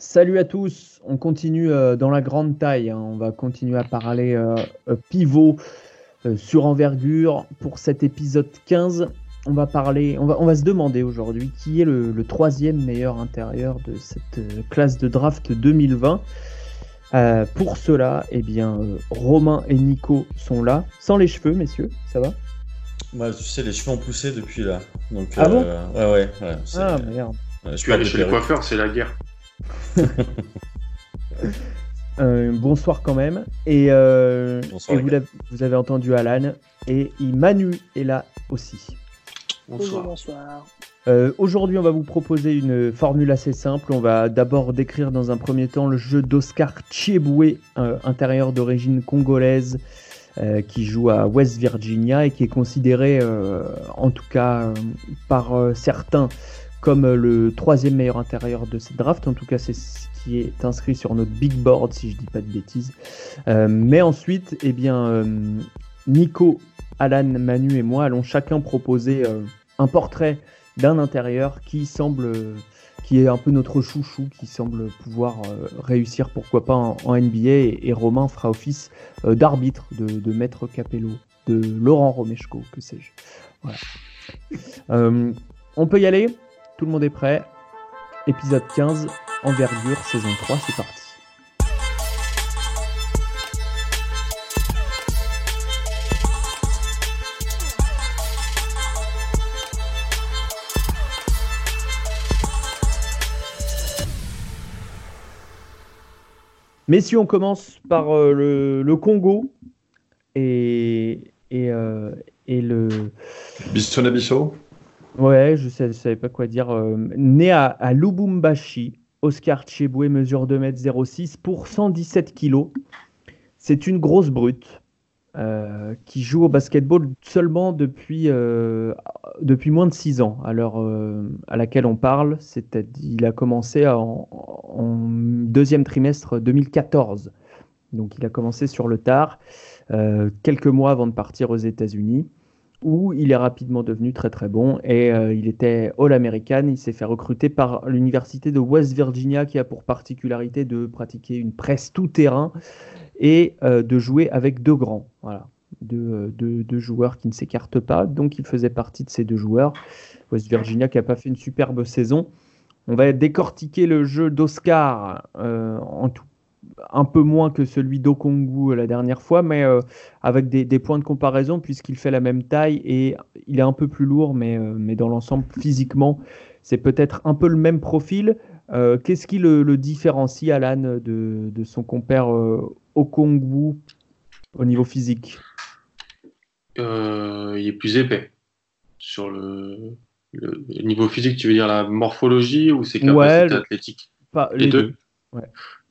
Salut à tous, on continue euh, dans la grande taille, hein. on va continuer à parler euh, euh, pivot sur envergure pour cet épisode 15. On va parler, on va, on va se demander aujourd'hui qui est le, troisième meilleur intérieur de cette classe de draft 2020. pour cela, eh bien, Romain et Nico sont là, sans les cheveux, messieurs, ça va? Moi, tu sais, les cheveux ont poussé depuis là. Donc, ah bon? Ouais, ouais. ah merde. je suis allé chez le coiffeur, c'est la guerre. Euh, bonsoir quand même. Et, euh, vous, avez, entendu Alan. Et Manu est là aussi. Bonsoir. Euh, aujourd'hui, on va vous proposer une formule assez simple. On va d'abord décrire dans un premier temps le jeu d'Oscar Chieboué, intérieur d'origine congolaise, qui joue à West Virginia et qui est considéré, en tout cas par certains, comme euh, le troisième meilleur intérieur de cette draft. En tout cas, c'est ce qui est inscrit sur notre big board, si je dis pas de bêtises. Euh, mais ensuite, eh bien, euh, Nico, Alan, Manu et moi allons chacun proposer un portrait d'un intérieur qui semble, qui est un peu notre chouchou, qui semble pouvoir réussir, pourquoi pas en, NBA. Et, Romain fera office d'arbitre, de, Maître Capello, de Laurent Romeshko, que sais-je. Voilà. on peut y aller? Tout le monde est prêt. Épisode 15, envergure, saison 3, c'est parti. Messieurs, on commence par euh, le, Congo et, et, euh, le. Bissau Ouais, je ne savais pas quoi dire. Euh, né à, Lubumbashi, Oscar Cheboué mesure 2m06 pour 117 kg. C'est une grosse brute euh, qui joue au basketball seulement depuis, euh, moins de 6 ans, à à laquelle on parle. Il a commencé en, en, deuxième trimestre 2014. Donc il a commencé sur le tard, quelques mois avant de partir aux États-Unis où il est rapidement devenu très très bon et euh, il était All-American. Il s'est fait recruter par l'université de West Virginia qui a pour particularité de pratiquer une presse tout-terrain et euh, de jouer avec deux grands. Voilà, deux, deux, joueurs qui ne s'écartent pas. Donc il faisait partie de ces deux joueurs. West Virginia qui n'a pas fait une superbe saison. On va décortiquer le jeu d'Oscar euh, en tout un peu moins que celui d'Okongu euh, la dernière fois, mais euh, avec des, points de comparaison puisqu'il fait la même taille et il est un peu plus lourd, mais, euh, mais dans l'ensemble, physiquement, c'est peut-être un peu le même profil. Qu'est-ce qui le, différencie, Alan, de, de son compère Okongu au niveau physique? Il est plus épais. Sur le, niveau physique, tu veux dire la morphologie ou ses capacités athlétiques? pas, les, deux. Ouais.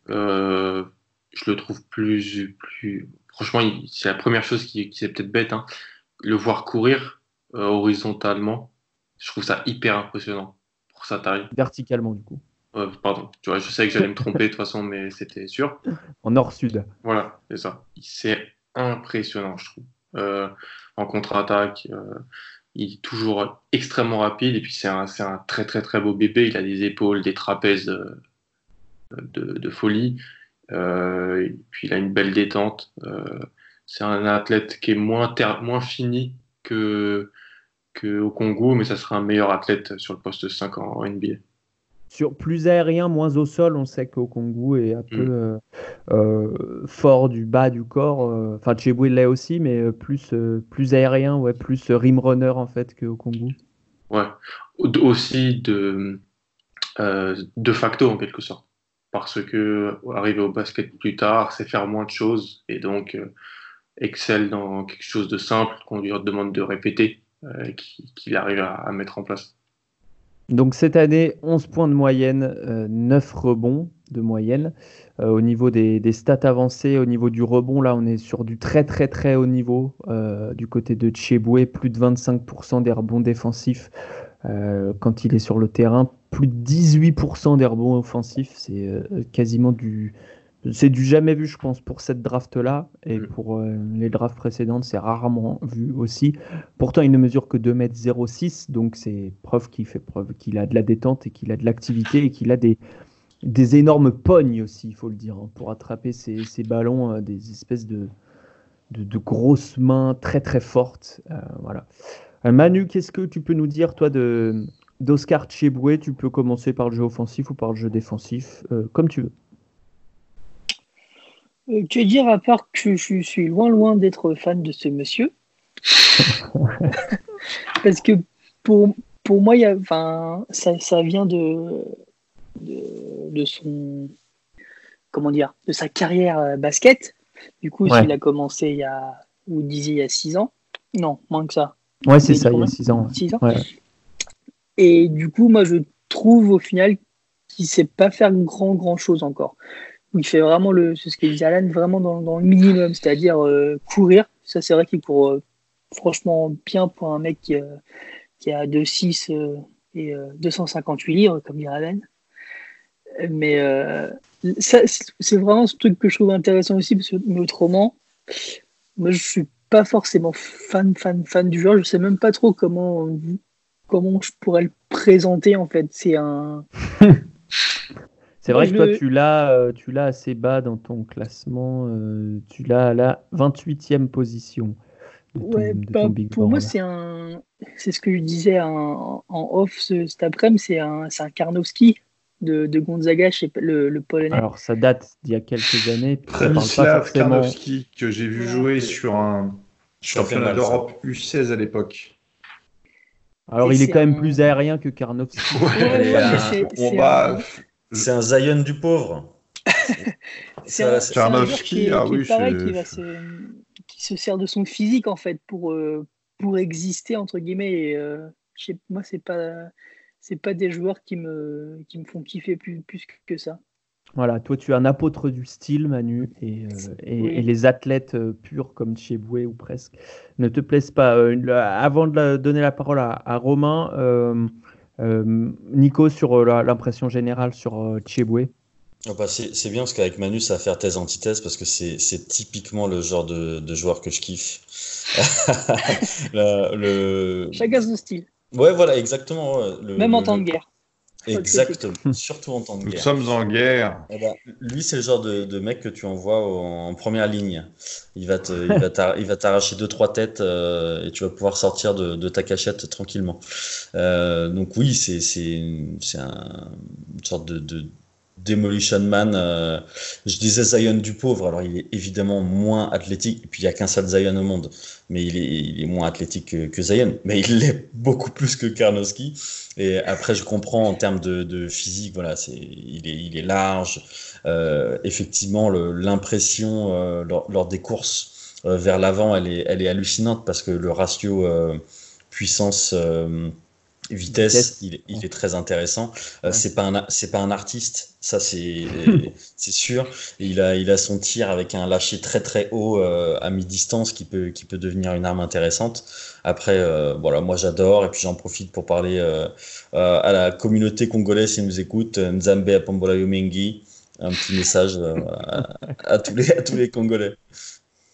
Euh, je le trouve plus, plus... franchement, c'est la première chose qui, qui est peut-être bête, hein. le voir courir euh, horizontalement, je trouve ça hyper impressionnant pour sa taille. Verticalement, du coup. pardon, tu vois, je sais que j'allais me tromper de toute façon, mais c'était sûr. En nord-sud. Voilà, c'est ça. C'est impressionnant, je trouve. Euh, en contre-attaque, il est toujours extrêmement rapide et puis c'est un, un, très très très beau bébé. Il a des épaules, des trapèzes de, folie. Euh, puis il a une belle détente. Euh, c'est un athlète qui est moins, moins fini que, que au Congo, mais ça sera un meilleur athlète sur le poste 5 en, NBA. Sur plus aérien, moins au sol, on sait qu'au Congo est un peu mm. euh, fort du bas du corps. Enfin, Cheboué l'est aussi, mais plus, plus aérien, ouais, plus rim runner en fait qu'au Congo. Ouais, aussi de, de facto en quelque sorte parce que arriver au basket plus tard, c'est faire moins de choses et donc euh, excelle dans quelque chose de simple qu'on lui demande de répéter, euh, qu'il arrive à, mettre en place. Donc cette année, 11 points de moyenne, 9 euh, rebonds de moyenne. au niveau des, stats avancées, au niveau du rebond, là on est sur du très très très haut niveau. du côté de Cheboué, plus de 25% des rebonds défensifs quand il est sur le terrain, plus de 18% des rebonds offensifs. C'est euh, quasiment du. C'est du jamais vu, je pense, pour cette draft-là. Et mm. pour euh, les drafts précédentes, c'est rarement vu aussi. Pourtant, il ne mesure que 2m06, donc c'est preuve qu'il fait preuve qu'il a de la détente et qu'il a de l'activité et qu'il a des, des énormes pognes aussi, il faut le dire, hein, pour attraper ces, ces ballons, euh, des espèces de, de, de grosses mains très très fortes. Voilà. Manu, qu'est-ce que tu peux nous dire, toi, de d'Oscar Cheboué Tu peux commencer par le jeu offensif ou par le jeu défensif, euh, comme tu veux. Euh, que dire à part que je suis loin loin d'être fan de ce monsieur? Parce que pour, pour moi, y a, ça, ça vient de, de, de son comment dire de sa carrière euh, basket. Du coup, Ouais. il a commencé il y a vous disiez il y a 6 ans. Non, moins que ça. Ouais, c'est ça, il y a même, 6 ans. six ans. Ouais. Et du coup, moi, je trouve au final qu'il ne sait pas faire grand, grand chose encore. Il fait vraiment le, c'est ce que disait Alan, vraiment dans, dans le minimum, c'est-à-dire euh, courir. Ça, c'est vrai qu'il court euh, franchement bien pour un mec qui, euh, qui a 2,6 euh, et euh, 258 livres, comme dirait Alan. Mais euh, ça, c'est vraiment ce truc que je trouve intéressant aussi, parce que mais autrement, moi, je suis pas forcément fan, fan, fan du joueur. Je sais même pas trop comment comment je pourrais le présenter en fait. C'est un. C'est vrai que toi, tu l'as, euh, tu l'as assez bas dans ton classement. euh, tu l'as à la 28e position. de ton- Ouais, de ton bah, Big pour Board, moi, c'est un. C'est ce que je disais en, en off ce- cet après-midi. C'est un, c'est un Karnowski de, de Gonzaga, pas, le, le polonais. Alors, ça date d'il y a quelques années. Pranislav forcément. Karnowski, que j'ai vu jouer sur un championnat d'Europe U16 à l'époque. Alors, il est quand même plus aérien que Karnowski. Ouais, ouais, mais c'est- un- un Zion du pauvre. C'est un, Karnowski, ah oui, pareil, qui, va se, qui se sert de son physique en fait pour, euh, pour exister entre guillemets. Et, euh, moi, c'est pas c'est pas des joueurs qui me qui me font kiffer plus, plus que ça. Voilà, toi, tu es un apôtre du style, Manu, et, euh, et, Oui. et les athlètes euh, purs comme Cheboué ou presque ne te plaisent pas. Euh, le- avant de la- donner la parole à, à Romain, euh, euh, Nico, sur euh, l'impression générale sur euh, Cheboué. Ah bah, c'est bien parce qu'avec Manu, ça va faire thèse antithèse parce que c'est typiquement le genre de, de joueur que je kiffe. Le... Chacun son style, Ouais, voilà, exactement. Le- même en le- temps de guerre. Exactement, surtout en temps de Nous guerre. sommes en guerre. Eh ben, lui, c'est le genre de, de mec que tu envoies en, en première ligne. Il va te, il t'arracher deux trois têtes euh, et tu vas pouvoir sortir de, de ta cachette tranquillement. Euh, donc oui, c'est c'est c'est un, une sorte de, de demolition man. euh, je disais Zion du pauvre. Alors il est évidemment moins athlétique. Et puis il y a qu'un seul Zion au monde, mais il est il est moins athlétique que, que Zion. Mais il l'est beaucoup plus que Karnowski. Et après, je comprends en termes de, de physique, voilà, c'est, il est, il est large. Euh, effectivement, le- l'impression euh, lors, lors des courses euh, vers l'avant, elle est, elle est hallucinante parce que le ratio euh, puissance euh, vitesse, Vitesse. il, est- il est très intéressant. Euh, Ouais. C'est pas un, c'est pas un artiste, ça c'est, c'est sûr. Et il a, il a son tir avec un lâcher très très haut euh, à mi-distance qui peut, qui peut devenir une arme intéressante. Après, euh, voilà, moi j'adore et puis j'en profite pour parler euh, euh, à la communauté congolaise qui nous écoute, Nzambe Apambola Yomengi, un petit message euh, à, à tous les, à tous les Congolais.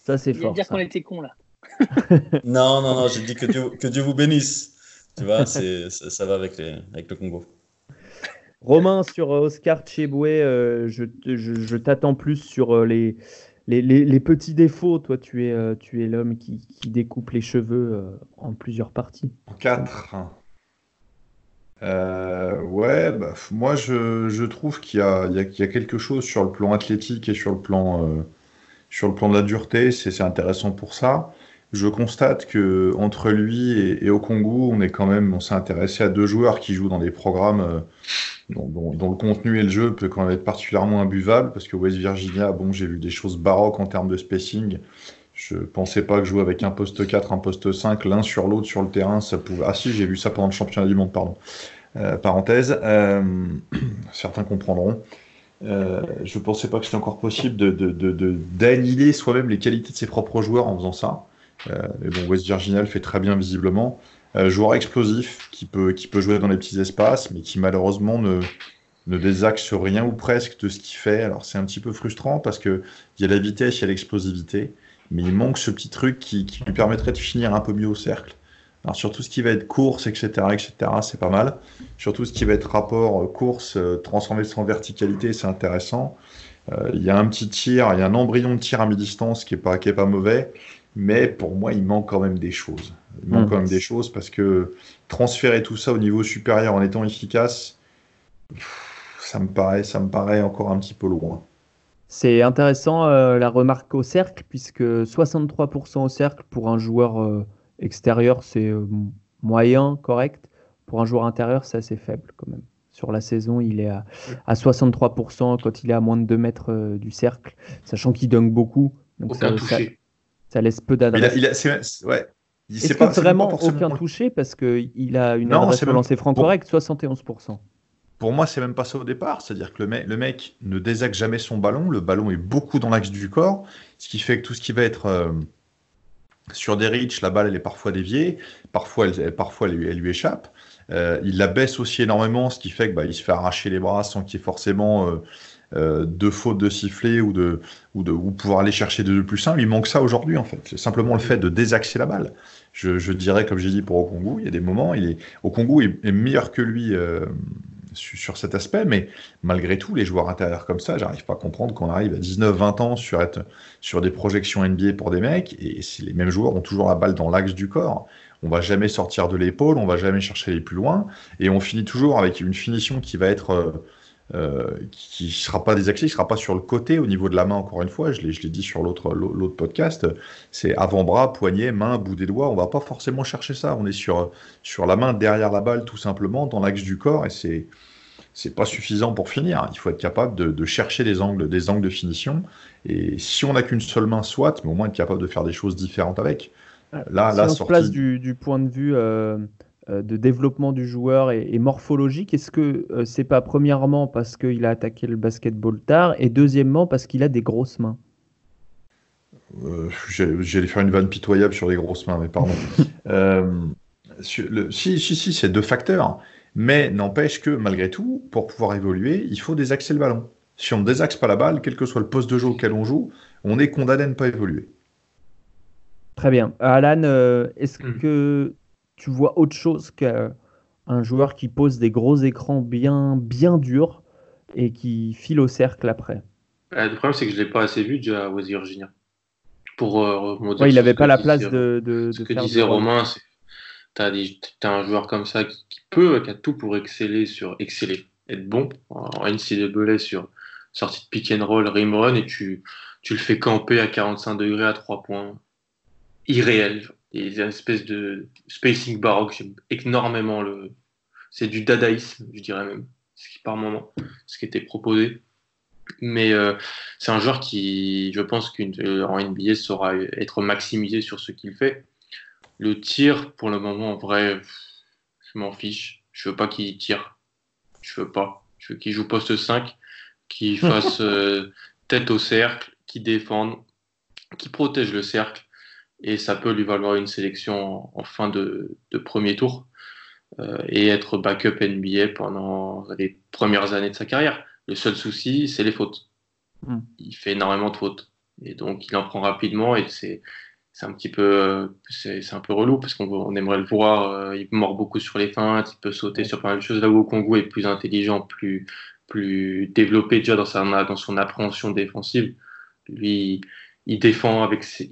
Ça, c'est fort. dire qu'on était cons là. Non, non, non, j'ai dit que Dieu, que Dieu vous bénisse. Tu vois, ça, ça va avec, les, avec le Congo. Romain, sur euh, Oscar Cheboué, euh, je, te- je- je t'attends plus sur euh, les, les, les- les petits défauts. Toi, tu es, euh, tu es l'homme qui, qui découpe les cheveux euh, en plusieurs parties. En 4. Euh, ouais, bah, moi je, je trouve qu'il y a, y y quelque chose sur le plan athlétique et sur le plan, euh, sur le plan de la dureté, c'est c'est intéressant pour ça. Je constate que entre lui et, Congo, on est quand même, on s'est intéressé à deux joueurs qui jouent dans des programmes euh, dont, le contenu et le jeu peut quand même être particulièrement imbuvable, parce que West Virginia, bon, j'ai vu des choses baroques en termes de spacing. Je pensais pas que jouer avec un poste 4, un poste 5, l'un sur l'autre sur le terrain, ça pouvait. Ah si, j'ai vu ça pendant le championnat du monde, pardon. Euh, parenthèse. Euh, certains comprendront. Je pensais pas que c'était encore possible de- d'annihiler soi-même les qualités de ses propres joueurs en faisant ça. Euh, mais bon, West Virginia le fait très bien visiblement. Euh, joueur explosif qui peut, qui peut jouer dans les petits espaces, mais qui malheureusement ne, ne désaxe rien ou presque de ce qu'il fait. Alors c'est un petit peu frustrant parce que il y a la vitesse, il y a l'explosivité, mais il manque ce petit truc qui, qui lui permettrait de finir un peu mieux au cercle. Alors sur tout ce qui va être course, etc., etc., c'est pas mal. Sur tout ce qui va être rapport course, transformer en verticalité, c'est intéressant. Il y a un petit tir, il y a un embryon de tir à mi-distance qui est pas, pas mauvais. Mais pour moi, il manque quand même des choses. Il manque hmm. quand même des choses parce que transférer tout ça au niveau supérieur en étant efficace, ça me paraît, ça me paraît encore un petit peu loin. C'est intéressant euh, la remarque au cercle, puisque 63% au cercle pour un joueur euh, extérieur, c'est euh, moyen, correct. Pour un joueur intérieur, c'est assez faible quand même. Sur la saison, il est à, 63% quand il est à moins de 2 mètres du cercle, sachant qu'il dunk beaucoup. Donc ça, ça laisse peu d'adresse. Il, a, ouais. Est-ce vraiment aucun touché parce qu'il a une non, adresse franc correct, 71%. Pour moi, c'est même pas ça au départ. C'est-à-dire que le mec, le mec ne désaxe jamais son ballon. Le ballon est beaucoup dans l'axe du corps, ce qui fait que tout ce qui va être euh, sur des reach, la balle elle est parfois déviée, parfois elle, parfois elle, lui échappe. Euh, il la baisse aussi énormément, ce qui fait que bah, il se fait arracher les bras sans qu'il y ait forcément euh, euh, de faute de sifflet ou de, ou de ou pouvoir aller chercher de plus simple. Il manque ça aujourd'hui en fait. C'est simplement le fait de désaxer la balle. Je, dirais, comme j'ai dit pour Okongu, il y a des moments, il est, Okongu est, est meilleur que lui euh, sur, cet aspect, mais malgré tout, les joueurs intérieurs comme ça, j'arrive pas à comprendre qu'on arrive à 19-20 ans sur, être, sur des projections NBA pour des mecs, et si les mêmes joueurs ont toujours la balle dans l'axe du corps, on va jamais sortir de l'épaule, on va jamais chercher les plus loin, et on finit toujours avec une finition qui va être... Euh, qui ne sera pas désaxé, qui ne sera pas sur le côté au niveau de la main, encore une fois, je l'ai dit sur l'autre podcast, c'est avant-bras, poignet, main, bout des doigts, on va pas forcément chercher ça, on est sur, sur la main derrière la balle tout simplement, dans l'axe du corps, et c'est c'est pas suffisant pour finir. Il faut être capable de, chercher des angles, des angles de finition. Et si on n'a qu'une seule main, soit, mais au moins être capable de faire des choses différentes avec. Là, si là, on place du, point de vue euh, de développement du joueur et, morphologique Est-ce que euh, c'est pas premièrement parce qu'il a attaqué le basketball tard et deuxièmement parce qu'il a des grosses mains? Euh, J'allais faire une vanne pitoyable sur les grosses mains, mais pardon. si, si, si, c'est deux facteurs. Mais n'empêche que malgré tout, pour pouvoir évoluer, il faut désaxer le ballon. Si on ne désaxe pas la balle, quel que soit le poste de jeu auquel on joue, on est condamné à ne pas évoluer. Très bien. Alan, est-ce hmm. que tu vois autre chose qu'un joueur qui pose des gros écrans bien, bien durs et qui file au cercle après. Euh, le problème, c'est que je ne l'ai pas assez vu déjà à West Virginia. Pour euh, il n'avait pas la place de, de, Ce que disait Romain, c'est tu as, un joueur comme ça qui, peut, qui a tout pour exceller sur exceller, être bon en NCAA sur sortie de pick and roll, rim run, et tu, tu le fais camper à 45 degrés à 3 points. Irréel des espèces de spacing baroque. J'aime énormément le. C'est du dadaïsme, je dirais même, ce qui par moment, ce qui était proposé. Mais euh, c'est un joueur qui, je pense qu'en euh, NBA saura être maximisé sur ce qu'il fait. Le tir, pour le moment, en vrai, je m'en fiche. Je veux pas qu'il tire. Je veux pas. Je veux qu'il joue poste 5, qu'il fasse euh, tête au cercle, qu'il défende, qu'il protège le cercle et ça peut lui valoir une sélection en, fin de, premier tour euh, et être backup NBA pendant les premières années de sa carrière. Le seul souci, c'est les fautes. Hmm. Il fait énormément de fautes et donc il en prend rapidement et c'est c'est un petit peu c'est un peu relou parce qu'on aimerait le voir euh, il mord beaucoup sur les feintes il peut sauter sur pas mal de choses là où Congo est plus intelligent plus plus développé déjà dans sa dans son appréhension défensive lui il défend avec ses,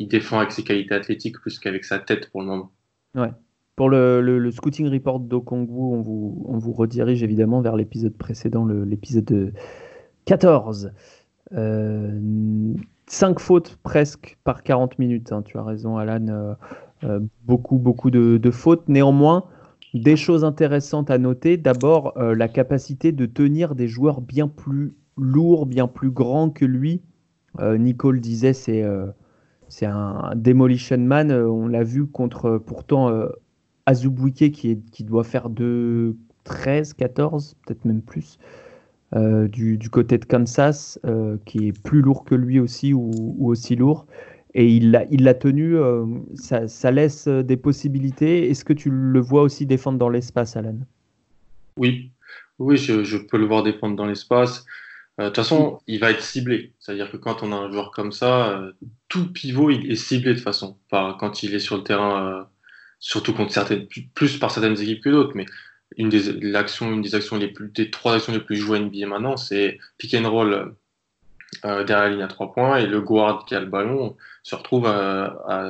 qualités athlétiques plus qu'avec sa tête pour le moment. Ouais. Pour le, le, scouting report d'Okongwu, on vous, on vous redirige évidemment vers l'épisode précédent, l'épisode 14. Euh, 5 fautes presque par 40 minutes. Hein, tu as raison, Alan. Euh, euh, beaucoup, beaucoup de, fautes. Néanmoins, des choses intéressantes à noter. D'abord, euh, la capacité de tenir des joueurs bien plus lourds, bien plus grands que lui Nicole disait c'est euh, un Demolition Man. Euh, on l'a vu contre pourtant Azubuike qui, qui doit faire de 13, 14, peut-être même plus. du, du, côté de Kansas, qui est plus lourd que lui aussi ou, aussi lourd. Et il l'a tenu, ça, ça, laisse des possibilités. Est-ce que tu le vois aussi défendre dans l'espace, Alan? Oui, oui je, je, peux le voir défendre dans l'espace. Euh, de toute façon, il va être ciblé. C'est-à-dire que quand on a un joueur comme ça, euh, tout pivot il est ciblé de toute façon. quand il est sur le terrain surtout contre certaines, plus par certaines équipes que d'autres, mais une des, l'action, une des actions les plus, des trois actions les plus jouées NBA maintenant, c'est pick and roll euh, derrière la ligne à trois points et le guard qui a le ballon se retrouve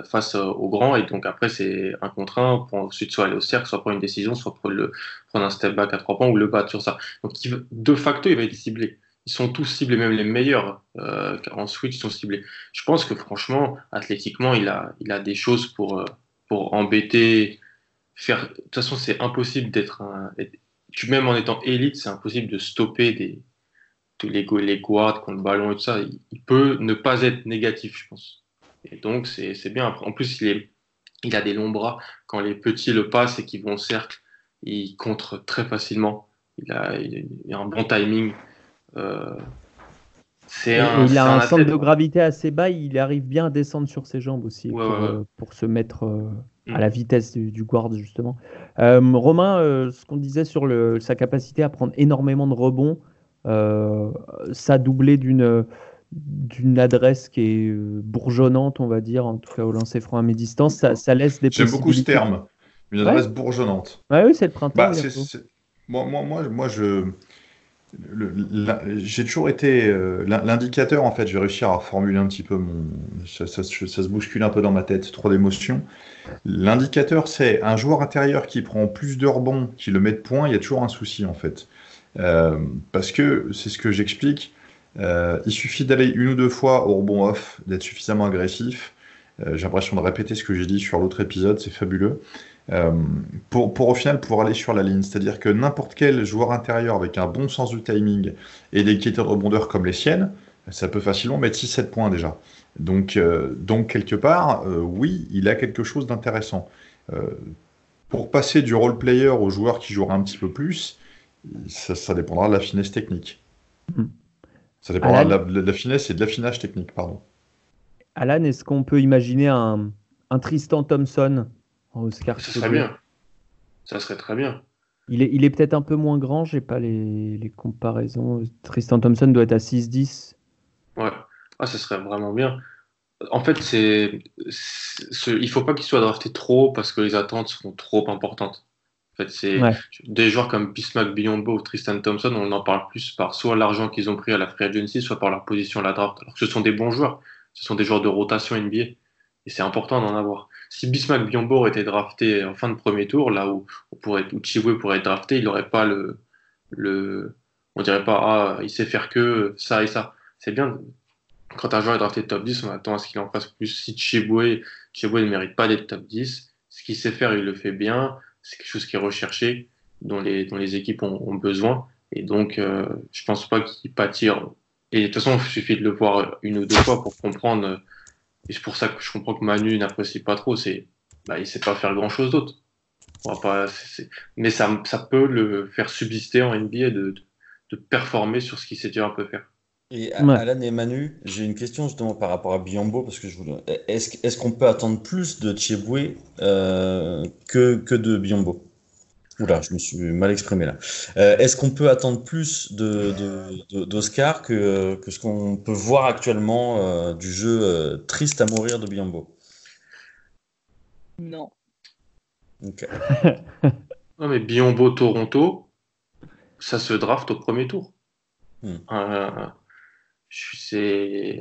face au grand et donc après c'est un contre un pour ensuite soit aller au cercle, soit prendre une décision, soit prendre, le, prendre un step back à trois points ou le battre sur ça. Donc de facto il va être ciblé. Ils sont tous ciblés, même les meilleurs euh, en switch sont ciblés. Je pense que franchement, athlétiquement, il a, il a des choses pour, euh, pour embêter. De toute façon, c'est impossible d'être un. Même en étant élite, c'est impossible de stopper des, les, les guards contre le ballon et tout ça, il, peut ne pas être négatif, je pense. Et donc, c'est bien. En plus, il, est, il a des longs bras. Quand les petits le passent et qu'ils vont au cercle, il contre très facilement. Il a un bon timing. Euh, un, il a un, centre de gravité assez bas, il arrive bien à descendre sur ses jambes aussi pour, euh, pour, se mettre euh, à la mm. vitesse du, guard justement. Romain, ce qu'on disait sur le, sa capacité à prendre énormément de rebonds, euh, ça doublé d'une d'une adresse qui est bourgeonnante, on va dire, en tout cas au lancer franc à mi-distance, ça, ça, laisse des J'aime beaucoup ce terme, une adresse bourgeonnante. Ouais, oui, c'est le printemps. Bah, moi, moi, moi, moi, je j'ai toujours été euh, l'indicateur en fait. Je vais réussir à formuler un petit peu mon. Ça, se bouscule un peu dans ma tête, trop d'émotions. L'indicateur, c'est un joueur intérieur qui prend plus de rebonds, qui le met de point. Il y a toujours un souci en fait. Euh, parce que c'est ce que j'explique. Euh, il suffit d'aller une ou deux fois au rebond off, d'être suffisamment agressif. J'ai l'impression de répéter ce que j'ai dit sur l'autre épisode, c'est fabuleux. Pour, pour, au final pouvoir aller sur la ligne. C'est-à-dire que n'importe quel joueur intérieur avec un bon sens du timing et des qualités de rebondeur comme les siennes, ça peut facilement mettre 6-7 points déjà. Donc, donc quelque part, oui, il a quelque chose d'intéressant. pour passer du role player au joueur qui jouera un petit peu plus, ça, dépendra de la finesse technique. Hmm. Ça dépendra de, la, finesse et de l'affinage technique, pardon. Alan, est-ce qu'on peut imaginer un, Tristan Thompson en Oscar Ça serait bien. Ça serait très bien. Il est, il est peut-être un peu moins grand, j'ai pas les, comparaisons. Tristan Thompson doit être à 6-10. Ouais, ah, ça serait vraiment bien. En fait, c'est, il faut pas qu'il soit drafté trop parce que les attentes sont trop importantes c'est des joueurs comme Bismack Biombo ou Tristan Thompson, on en parle plus par soit l'argent qu'ils ont pris à la free agency, soit par leur position à la draft. Alors que ce sont des bons joueurs, ce sont des joueurs de rotation NBA. Et c'est important d'en avoir. Si Bismack Biombo était drafté en fin de premier tour, là où, on pourrait, être drafté, il n'aurait pas le, le. On dirait pas, ah, il sait faire que ça et ça. C'est bien. Quand un joueur est drafté top 10, on attend à ce qu'il en fasse plus. Si Chiboué, Chiboué ne mérite pas d'être top 10, ce qu'il sait faire, il le fait bien c'est quelque chose qui est recherché, dont les, dont les équipes ont, besoin. Et donc, euh, je pense pas qu'il pâtire. Et de toute façon, il suffit de le voir une ou deux fois pour comprendre. Et c'est pour ça que je comprends que Manu n'apprécie pas trop. C'est, bah, il sait pas faire grand chose d'autre. Pas, Mais ça, ça peut le faire subsister en NBA de, de performer sur ce qu'il sait déjà un peu faire. Et Alan et Manu, j'ai une question justement par rapport à Biombo, parce que je voulais... est-ce, est-ce qu'on peut attendre plus de Cheboué euh, que, que de Biombo? Oula, je me suis mal exprimé là. Euh, est-ce qu'on peut attendre plus de, de, d'Oscar que, que ce qu'on peut voir actuellement euh, du jeu triste à mourir de Biombo? Non. Ok. non mais Biombo Toronto, ça se draft au premier tour. Hmm.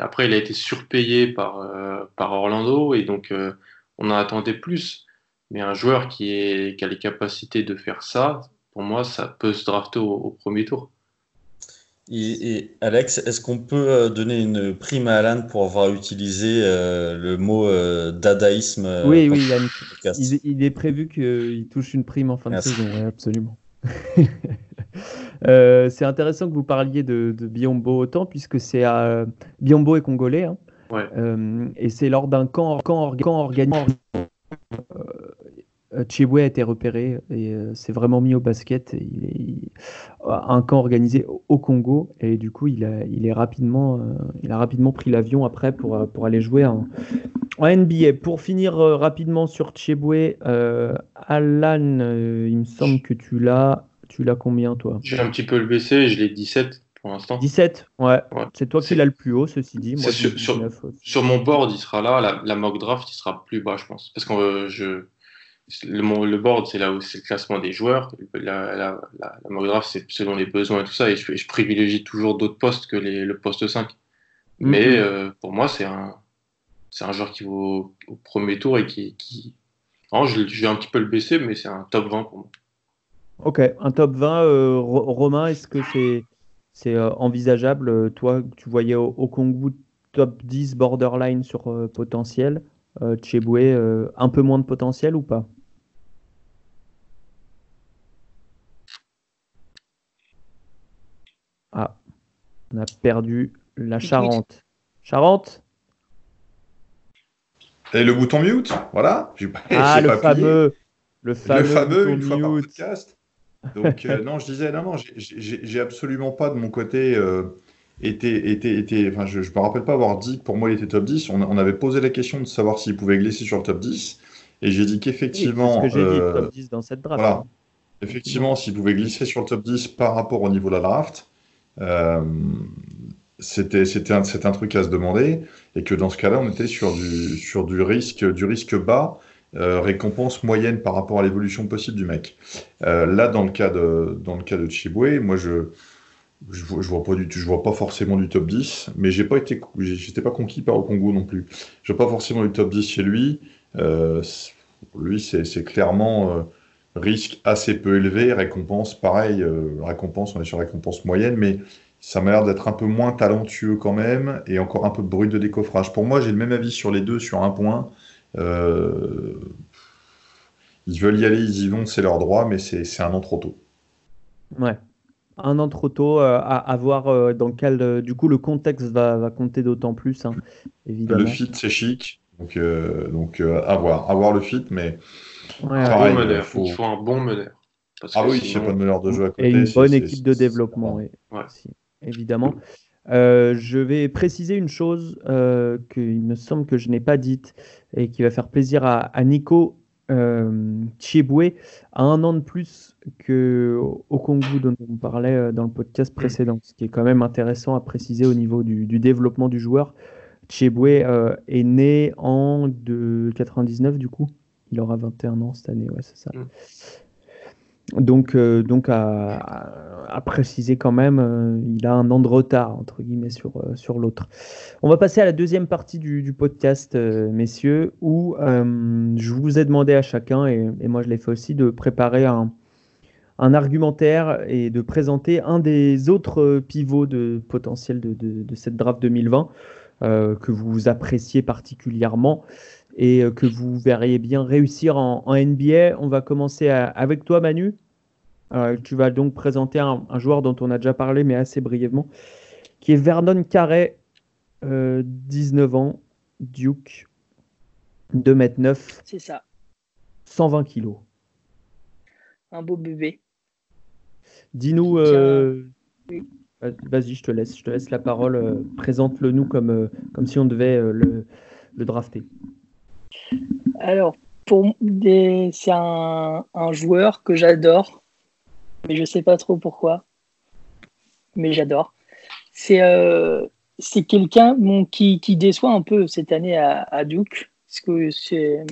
Après, il a été surpayé par, euh, par Orlando et donc euh, on en attendait plus. Mais un joueur qui, est, qui a les capacités de faire ça, pour moi, ça peut se drafter au, premier tour. Et, Alex, est-ce qu'on peut euh, donner une prime à Alan pour avoir utilisé le mot dadaïsme Oui, oui, il, est prévu qu'il touche une prime en fin de saison, absolument. Euh, c'est intéressant que vous parliez de, Biombo autant, puisque c'est à Biombo est congolais. Hein. Euh, et c'est lors d'un camp, camp, camp organisé. Euh, Chibwe a été repéré et s'est vraiment mis au basket. Il est, un camp organisé au Congo et du coup il a, est rapidement, il a rapidement pris l'avion après pour, pour aller jouer en, NBA. Pour finir rapidement sur Chibwe, Alan, il me semble que tu l'as tu l'as combien, toi? J'ai un petit peu le baissé, je l'ai 17 pour l'instant. 17 Ouais. C'est toi qui l'as le plus haut, ceci dit. Moi, sur, sur, mon board, il sera là. La, mock draft, il sera plus bas, je pense. Parce que euh, je, le, le board, c'est là où c'est le classement des joueurs. La, la, la, la draft, c'est selon les besoins et tout ça. Et je, je privilégie toujours d'autres postes que les, le poste 5. Mais Mhm. euh, pour moi, c'est un, un joueur qui vaut au premier tour et qui. qui... Non, je, je vais un petit peu le baisser, mais c'est un top 20 pour moi. Ok, un top 20. euh, Ro- Romain, est-ce que c'est c'est euh, envisageable euh, Toi, tu voyais au, au Congo top 10 borderline sur euh, potentiel. Euh, Cheboué, euh, un peu moins de potentiel ou pas? Ah, on a perdu la. Charente. Charente? Et le bouton mute, voilà. Pas- Ah, le pas fameux, le fameux, le fameux bouton une fois par mute. podcast. Donc euh, non, je disais non, non, j'ai- absolument pas de mon côté euh, été, été, été, enfin je, je me rappelle pas avoir dit que pour moi il était top 10. On, on avait posé la question de savoir s'il pouvait glisser sur le top 10 et j'ai dit Oui, qu'effectivement, ce que j'ai dit, euh, top 10 dans cette draft. voilà. hein. effectivement, s'il pouvait glisser sur le top 10 par rapport au niveau de la draft, euh, c'était un, un truc à se demander et que dans ce cas-là, on était sur du, sur du risque, du risque bas, euh, récompense moyenne par rapport à l'évolution possible du mec. Euh, là, dans le cas de, dans le cas de Chiboué, moi, je, je, vois- pas du je vois pas forcément du top 10, mais j'ai pas été, j'étais pas conquis par Okongo non plus. Je vois pas forcément du top 10 chez lui. Euh, lui, c'est clairement risque assez peu élevé, récompense pareil, récompense, on est sur récompense moyenne, mais ça m'a l'air d'être un peu moins talentueux quand même et encore un peu brut de décoffrage. Pour moi, j'ai le même avis sur les deux sur un point. Euh, ils veulent y aller, ils y vont, c'est leur droit, mais c'est un an trop tôt. Ouais. Un an trop tôt, euh, à, à voir euh, dans quel. euh, du coup, le contexte va, va compter d'autant plus, hein, évidemment. Le fit, c'est chic, donc, euh, donc euh, à voir, à voir le fit, mais Ouais, Pareil, bon euh, meneur. faut- Il faut un bon meneur. Parce ah que oui, s'il n'y a pas de meneur de jeu à côté, Et une bonne équipe de développement, Ouais. évidemment. Euh, je vais préciser une chose euh, qu'il me semble que je n'ai pas dite et qui va faire plaisir à, à Nico euh, Chieboué, à un an de plus que Okongu dont on parlait euh, dans le podcast précédent, ce qui est quand même intéressant à préciser au niveau du, du développement du joueur. Chieboué euh, est né en de 99 du coup. Il aura 21 ans cette année, ouais, c'est ça. Donc, euh, donc à, à- préciser quand même, euh, il a un an de retard entre guillemets sur, euh, sur l'autre. On va passer à la deuxième partie du, du podcast, euh, messieurs, où euh, je vous ai demandé à chacun, et, et moi je l'ai fait aussi, de préparer un, un argumentaire et de présenter un des autres pivots de potentiel de, de- de cette draft 2020 euh, que vous appréciez particulièrement et euh, que vous verriez bien réussir en, en NBA. On va commencer à- avec toi, Manu. Euh, tu vas donc présenter un, un joueur dont on a déjà parlé, mais assez brièvement, qui est Vernon Carré, euh, 19 ans, Duke, 2m9, C'est ça, 120 kilos. un beau bébé. Dis-nous, euh, Oui. vas-y, je te laisse, je te laisse la parole. euh, Présente-le nous comme, euh, comme si on devait euh, le, le drafter. Alors, pour des... c'est un, joueur que j'adore, mais je sais pas trop pourquoi. Mais j'adore. C'est euh, quelqu'un qui, qui déçoit un peu cette année à, Duke. Parce que c'est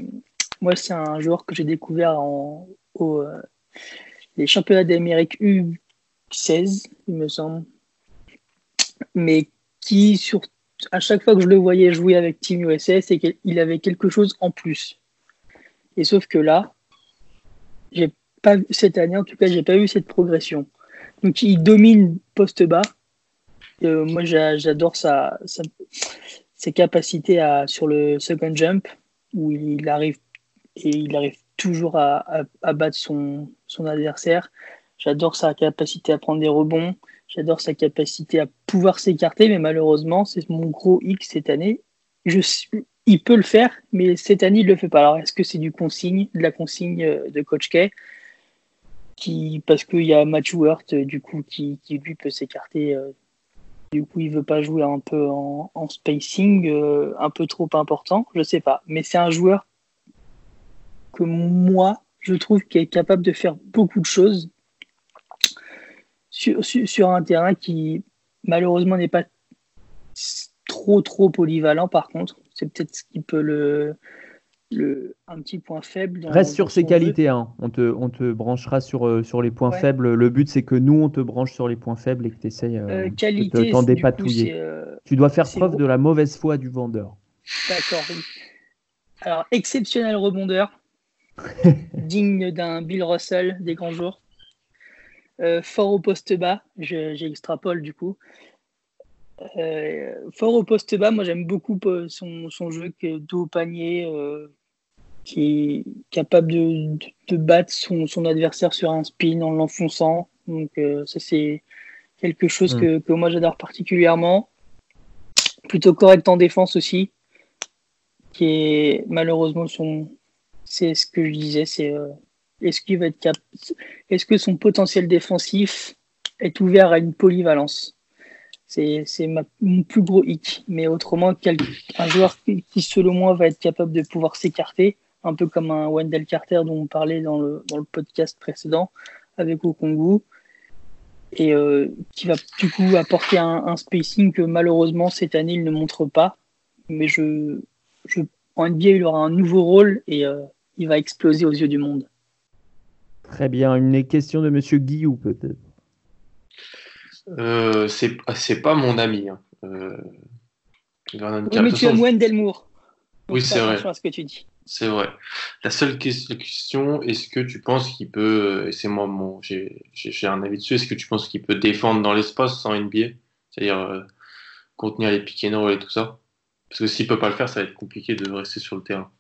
moi, c'est un joueur que j'ai découvert en, au, euh, les championnats d'Amérique U16, il me semble. Mais qui, sur, à chaque fois que je le voyais jouer avec Team USA, c'est qu'il avait quelque chose en plus. Et sauf que là, j'ai pas cette année, en tout cas, j'ai pas eu cette progression. Donc, il domine poste bas. Euh, moi, j'a- j'adore sa, sa- ses capacités sur le second jump, où il arrive toujours à, à- battre son adversaire. J'adore sa capacité à prendre des rebonds. J'adore sa capacité à pouvoir s'écarter, mais malheureusement, c'est mon gros X cette année. Il peut le faire, mais cette année, il ne le fait pas. Alors, est-ce que c'est du consigne, de la consigne euh, de Coach K? Qui, Parce qu'il y a Match Worth, euh, du coup, qui, lui peut s'écarter. euh, du coup, il veut pas jouer un peu en, spacing, un peu trop important. Je sais pas. Mais c'est un joueur que moi, je trouve qu'il est capable de faire beaucoup de choses sur, sur, sur un terrain qui, malheureusement, n'est pas trop, trop polyvalent, par contre. C'est peut-être ce qui peut le, le, un petit point faible. Dans, Reste sur ses qualités. hein. On, te, on te branchera sur, euh, sur les points Ouais. faibles. Le but, c'est que nous, on te branche sur les points faibles et que tu essayes. Euh, de qualité, t'en du coup, dépatouiller. euh, Tu dois faire preuve de la mauvaise foi du vendeur. D'accord, oui. Alors, exceptionnel rebondeur, digne d'un Bill Russell des grands jours. Euh, fort au poste bas, je- j'extrapole du coup. Euh, fort au poste bas, moi j'aime beaucoup euh, son, son jeu que dos au panier, qui est capable de, de- de battre son, son adversaire sur un spin en l'enfonçant. Donc ça c'est quelque chose Mm. que, que moi j'adore particulièrement. Plutôt correct en défense aussi qui est malheureusement son. C'est ce que je disais, c'est euh, est-ce cap... est-ce que son potentiel défensif est ouvert à une polyvalence? C'est mon plus gros hic. Mais autrement, un joueur qui, selon moi va être capable de pouvoir s'écarter, un peu comme un Wendell Carter dont on parlait dans le, podcast précédent avec Okongu, et euh, qui va du coup apporter un, un spacing que malheureusement cette année il ne montre pas. Mais je, je, en NBA, il aura un nouveau rôle et euh, il va exploser aux yeux du monde. Très bien. Une question de Monsieur Guillou, peut-être. Euh, c'est ah, pas mon ami. hein. Euh, Vernon Oui, mais tu façon, Wendell Moore. Oui, c'est vrai. attention à ce que tu dis. C'est vrai. La seule ques- question, est-ce que tu penses qu'il peut, et c'est moi mon, j'ai un avis dessus, est-ce que tu penses qu'il peut défendre dans l'espace sans NBA? C'est-à-dire euh, contenir les pick and roll et tout ça? Parce que s'il peut pas le faire, ça va être compliqué de rester sur le terrain.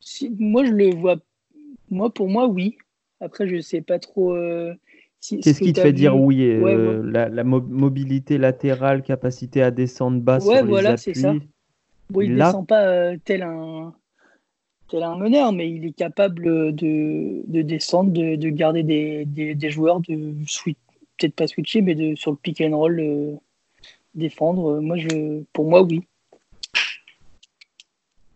Si- moi, je le vois. Moi, pour moi, oui. Après, je sais pas trop. euh, si- Qu'est-ce que qui te fait vu. dire oui euh, Ouais, la, la mo- mobilité latérale, capacité à descendre bas Ouais, sur voilà, les c'est appuis. ça. Bon, il ne descend pas euh, tel un tel un meneur, mais il est capable de, de descendre, de, de garder des, des, des joueurs, de switch, peut-être pas switcher, mais de sur le pick and roll euh, défendre. Moi, je, pour moi, oui.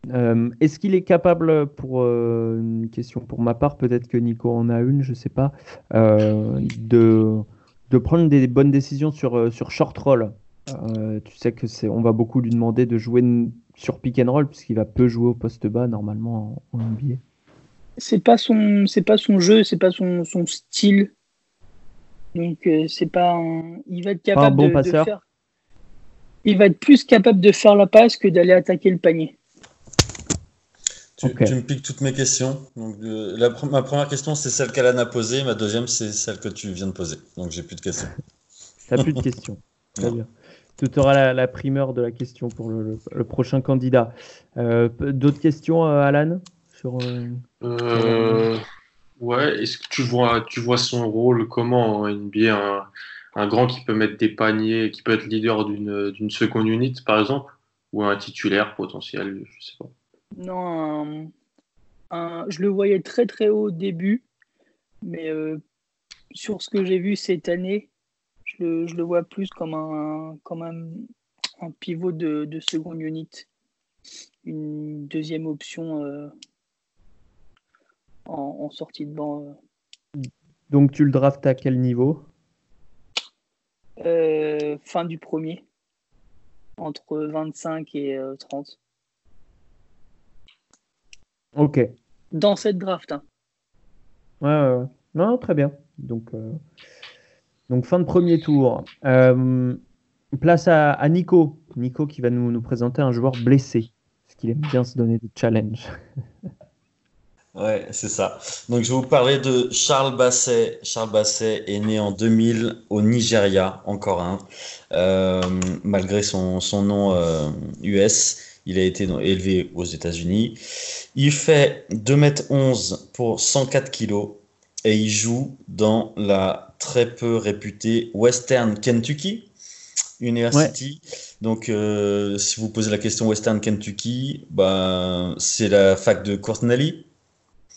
Euh, Est-ce qu'il est capable, pour euh, une question pour ma part, peut-être que Nico en a une, je sais pas, euh, de, de prendre des bonnes décisions sur, sur short roll? Tu sais que c'est, on va beaucoup lui demander de jouer sur pick and roll puisqu'il va peu jouer au poste bas normalement en, en NBA. C'est pas son, c'est pas son jeu, c'est pas son, son style. Donc, c'est pas un- il va être Pas un capable bon de- faire. Il va être plus capable de faire la passe que d'aller attaquer le panier. Tu, me piques toutes mes questions. Donc, euh, la ma première question, c'est celle qu'Alan a posée. Ma deuxième, c'est celle que tu viens de poser. Donc, j'ai plus de questions. T'as plus de questions. Très bien. Tu auras la, la primeur de la question pour le, le- le prochain candidat. Euh, D'autres questions, euh, Alan sur, euh, Euh, ouais, est-ce que tu vois, tu vois son rôle comment en NBA? Un, un grand qui peut mettre des paniers, qui peut être leader d'une d'une seconde unit, par exemple, ou un titulaire potentiel, je sais pas. Non, un- un- je le voyais très très haut au début, mais euh, sur ce que j'ai vu cette année, je le, je le vois plus comme un, comme un, un pivot de, de seconde unit, une deuxième option euh, en, en sortie de banc. euh. Donc tu le draftes à quel niveau? Euh, fin du premier, entre 25 et euh, 30. Ok. Dans cette draft, hein. Ouais, ouais, ouais. Non, très bien. Donc, euh, donc fin de premier tour. Euh, place à, à Nico. Nico qui va nous, nous présenter un joueur blessé. Parce qu'il aime bien se donner des challenges. Ouais, c'est ça. Donc, je vais vous parler de Charles Basset. Charles Basset est né en 2000 au Nigeria, encore un. Euh, malgré son, son nom euh, US, il a été donc élevé aux États-Unis. Il fait 2m11 pour 104 kg et il joue dans la très peu réputée Western Kentucky University. Donc, euh, si vous posez la question Western Kentucky, bah, c'est la fac de Cornell.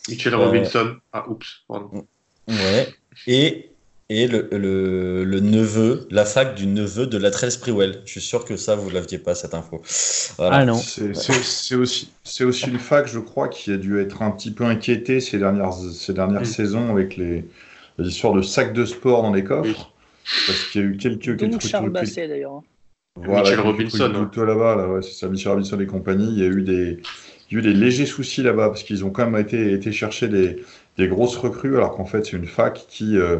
Mitchell Euh, Robinson. Ah, oups, pardon. Ouais. Et, et le, le, le neveu, la fac du neveu de Latrell Sprewell. Je suis sûr que ça, vous ne l'aviez pas, cette info. Voilà. Ah non. C'est aussi, c'est aussi une fac, je crois, qui a dû être un petit peu inquiétée ces dernières, ces dernières Mm. saisons avec les, les histoires de sacs de sport dans les coffres. Parce qu'il y a eu quelques, quelques. Charles Basset d'ailleurs. hein. Voilà, joue Robinson, tout là-bas, là, ouais, c'est ça, Mitchell Robinson et compagnie. Il y a eu des, il y a eu des légers soucis là-bas parce qu'ils ont quand même été, été chercher des, des grosses recrues alors qu'en fait c'est une fac qui, euh,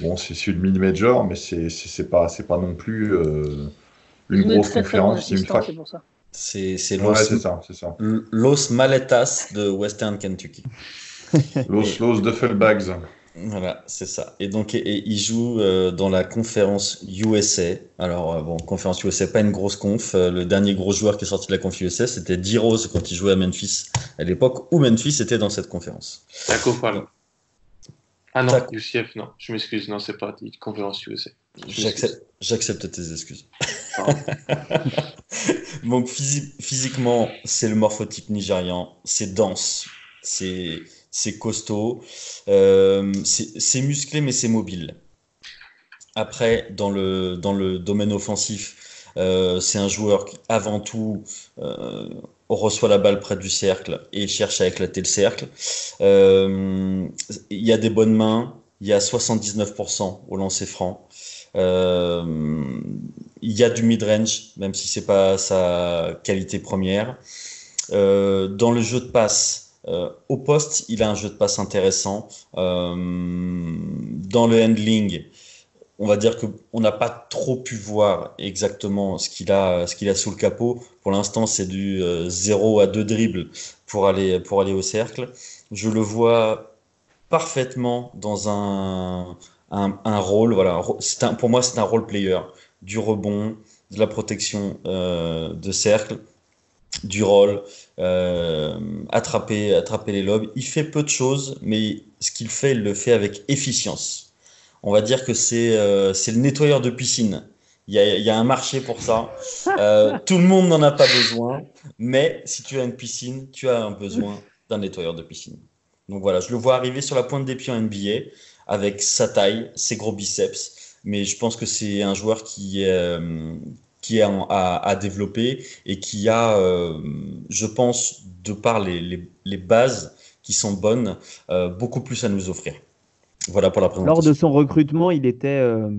bon, c'est une mini-major, mais c'est pas, c'est pas non plus euh, une grosse conférence, c'est une fac. c'est pour ça. C'est c'est Ouais, Los, c'est ça, c'est ça. Los Maletas de Western Kentucky. Los, Los Duffelbags. Voilà, c'est ça. Et donc, et, et il joue euh, dans la conférence USA. Alors, euh, bon, conférence USA, pas une grosse conf. Euh, le dernier gros joueur qui est sorti de la conf USA, c'était D-Rose quand il jouait à Memphis, à l'époque où Memphis était dans cette conférence. Taco Fall. Ah non, Taco. UCF, non. Je m'excuse, non, c'est pas conférence USA. J'accepte tes excuses. Donc, physi- physiquement, c'est le morphotype nigérian. C'est dense, c'est costaud, euh, c'est c'est musclé, mais c'est mobile. Après, dans le, dans le domaine offensif, euh, c'est un joueur qui, avant tout, euh, reçoit la balle près du cercle et cherche à éclater le cercle. Euh, il y a des bonnes mains, il y a 79% au lancer franc. Euh, il y a du mid-range, même si c'est pas sa qualité première. Euh, dans le jeu de passe, au poste, il a un jeu de passe intéressant. Dans le handling, on va dire que on n'a pas trop pu voir exactement ce qu'il a, ce qu'il a sous le capot. Pour l'instant, c'est du euh, 0 à 2 dribbles pour aller, pour aller au cercle. Je le vois parfaitement dans un, un, rôle. Voilà, pour moi, c'est un role player. Du rebond, de la protection euh, de cercle, du roll, euh, attraper, attraper les lobes. Il fait peu de choses, mais ce qu'il fait, il le fait avec efficience. On va dire que c'est euh, c'est le nettoyeur de piscine. Il y a, il y a un marché pour ça. Euh, tout le monde n'en a pas besoin, mais si tu as une piscine, tu as un besoin d'un nettoyeur de piscine. Donc voilà, je le vois arriver sur la pointe des pieds en NBA avec sa taille, ses gros biceps, mais je pense que c'est un joueur qui est, euh, qui est à, à développer et qui a, euh, je pense, de par les, les, les bases qui sont bonnes, euh, beaucoup plus à nous offrir. Voilà pour la Lors de son recrutement, il était, euh,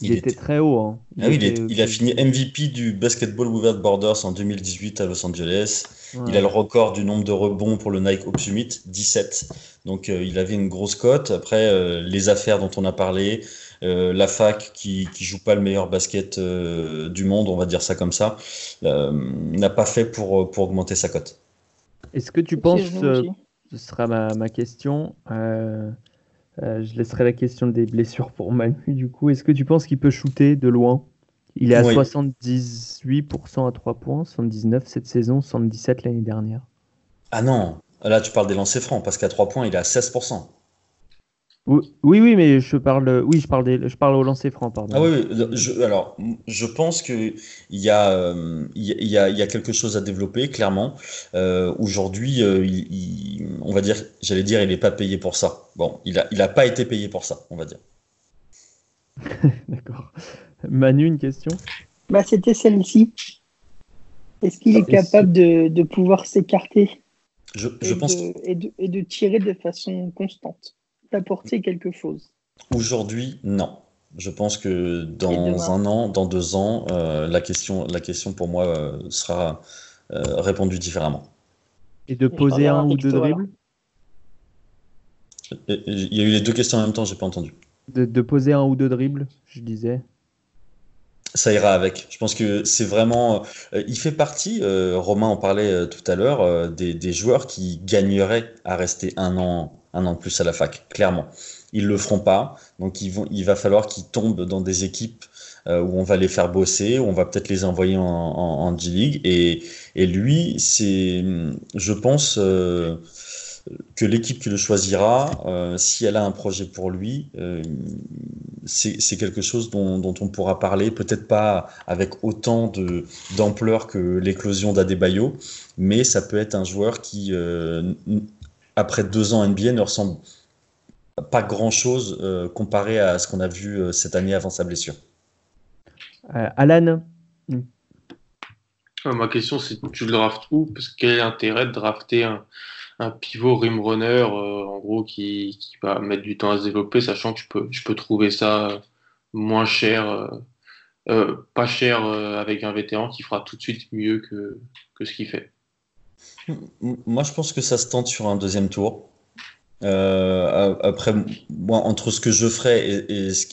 il, Il était, était- très haut. hein. Ah oui, il, est- était- il a fini MVP du Basketball Without Borders en 2018 à Los Angeles. Ouais. Il a le record du nombre de rebonds pour le Nike Hope Summit, 17. Donc euh, il avait une grosse cote. Après, euh, les affaires dont on a parlé, euh, la fac qui, qui joue pas le meilleur basket euh, du monde, on va dire ça comme ça, euh, n'a pas fait pour, pour augmenter sa cote. Est-ce que tu penses, euh, ce sera ma, ma question, euh, je laisserai la question des blessures pour Manu du coup. Est-ce que tu penses qu'il peut shooter de loin? Il est à Oui. 78% à 3 points, 79 cette saison, 77 l'année dernière. Ah non, là tu parles des lancers francs, parce qu'à 3 points, il est à 16%. Oui, oui, mais je parle, oui, je parle, des, je parle au lancer franc, pardon. Ah oui, je, alors je pense que il y a, euh, il y a- il y a, y quelque chose à développer, clairement. Euh, Aujourd'hui, euh, on va dire, j'allais dire, il n'est pas payé pour ça. Bon, il a, il a pas été payé pour ça, on va dire. D'accord. Manu, une question? Bah, c'était celle-ci. Est-ce qu'il est Et capable de, de pouvoir s'écarter Je, et, je pense de, et, de, et de tirer de façon constante? D'apporter quelque chose qu'aujourd'hui, non. Je pense que dans un an, dans deux ans, euh, la question, la question pour moi euh, sera euh, répondue différemment. Et de poser un un ou deux dribbles Il y a eu les deux questions en même temps, j'ai pas entendu. de, de poser un ou deux dribbles, je disais. Ça ira avec. Je pense que c'est vraiment. euh, il fait partie, euh, Romain en parlait tout à l'heure, euh, des, des joueurs qui gagneraient à rester un an, un an de plus à la fac, clairement. Ils le feront pas, donc il va falloir qu'ils tombent dans des équipes euh, où on va les faire bosser, où on va peut-être les envoyer en, G-League. Et, lui, c'est, je pense, euh, que l'équipe qui le choisira, euh, si elle a un projet pour lui, c'est quelque chose dont, dont on pourra parler, peut-être pas avec autant d'ampleur que l'éclosion d'Adebayo, mais ça peut être un joueur qui, après deux ans NBA, ne ressemble pas grand-chose euh, comparé à ce qu'on a vu euh, cette année avant sa blessure. Euh, Alan, Euh, ma question, c'est tu le draftes où? Parce que quel est l'intérêt de drafter un, un pivot rim runner, euh, en gros, qui, qui va mettre du temps à se développer, sachant que je peux, je peux trouver ça moins cher euh, euh, pas cher euh, avec un vétéran qui fera tout de suite mieux que, que ce qu'il fait? Moi, je pense que ça se tente sur un deuxième tour. Euh, après, moi, entre ce que je ferai et, ce,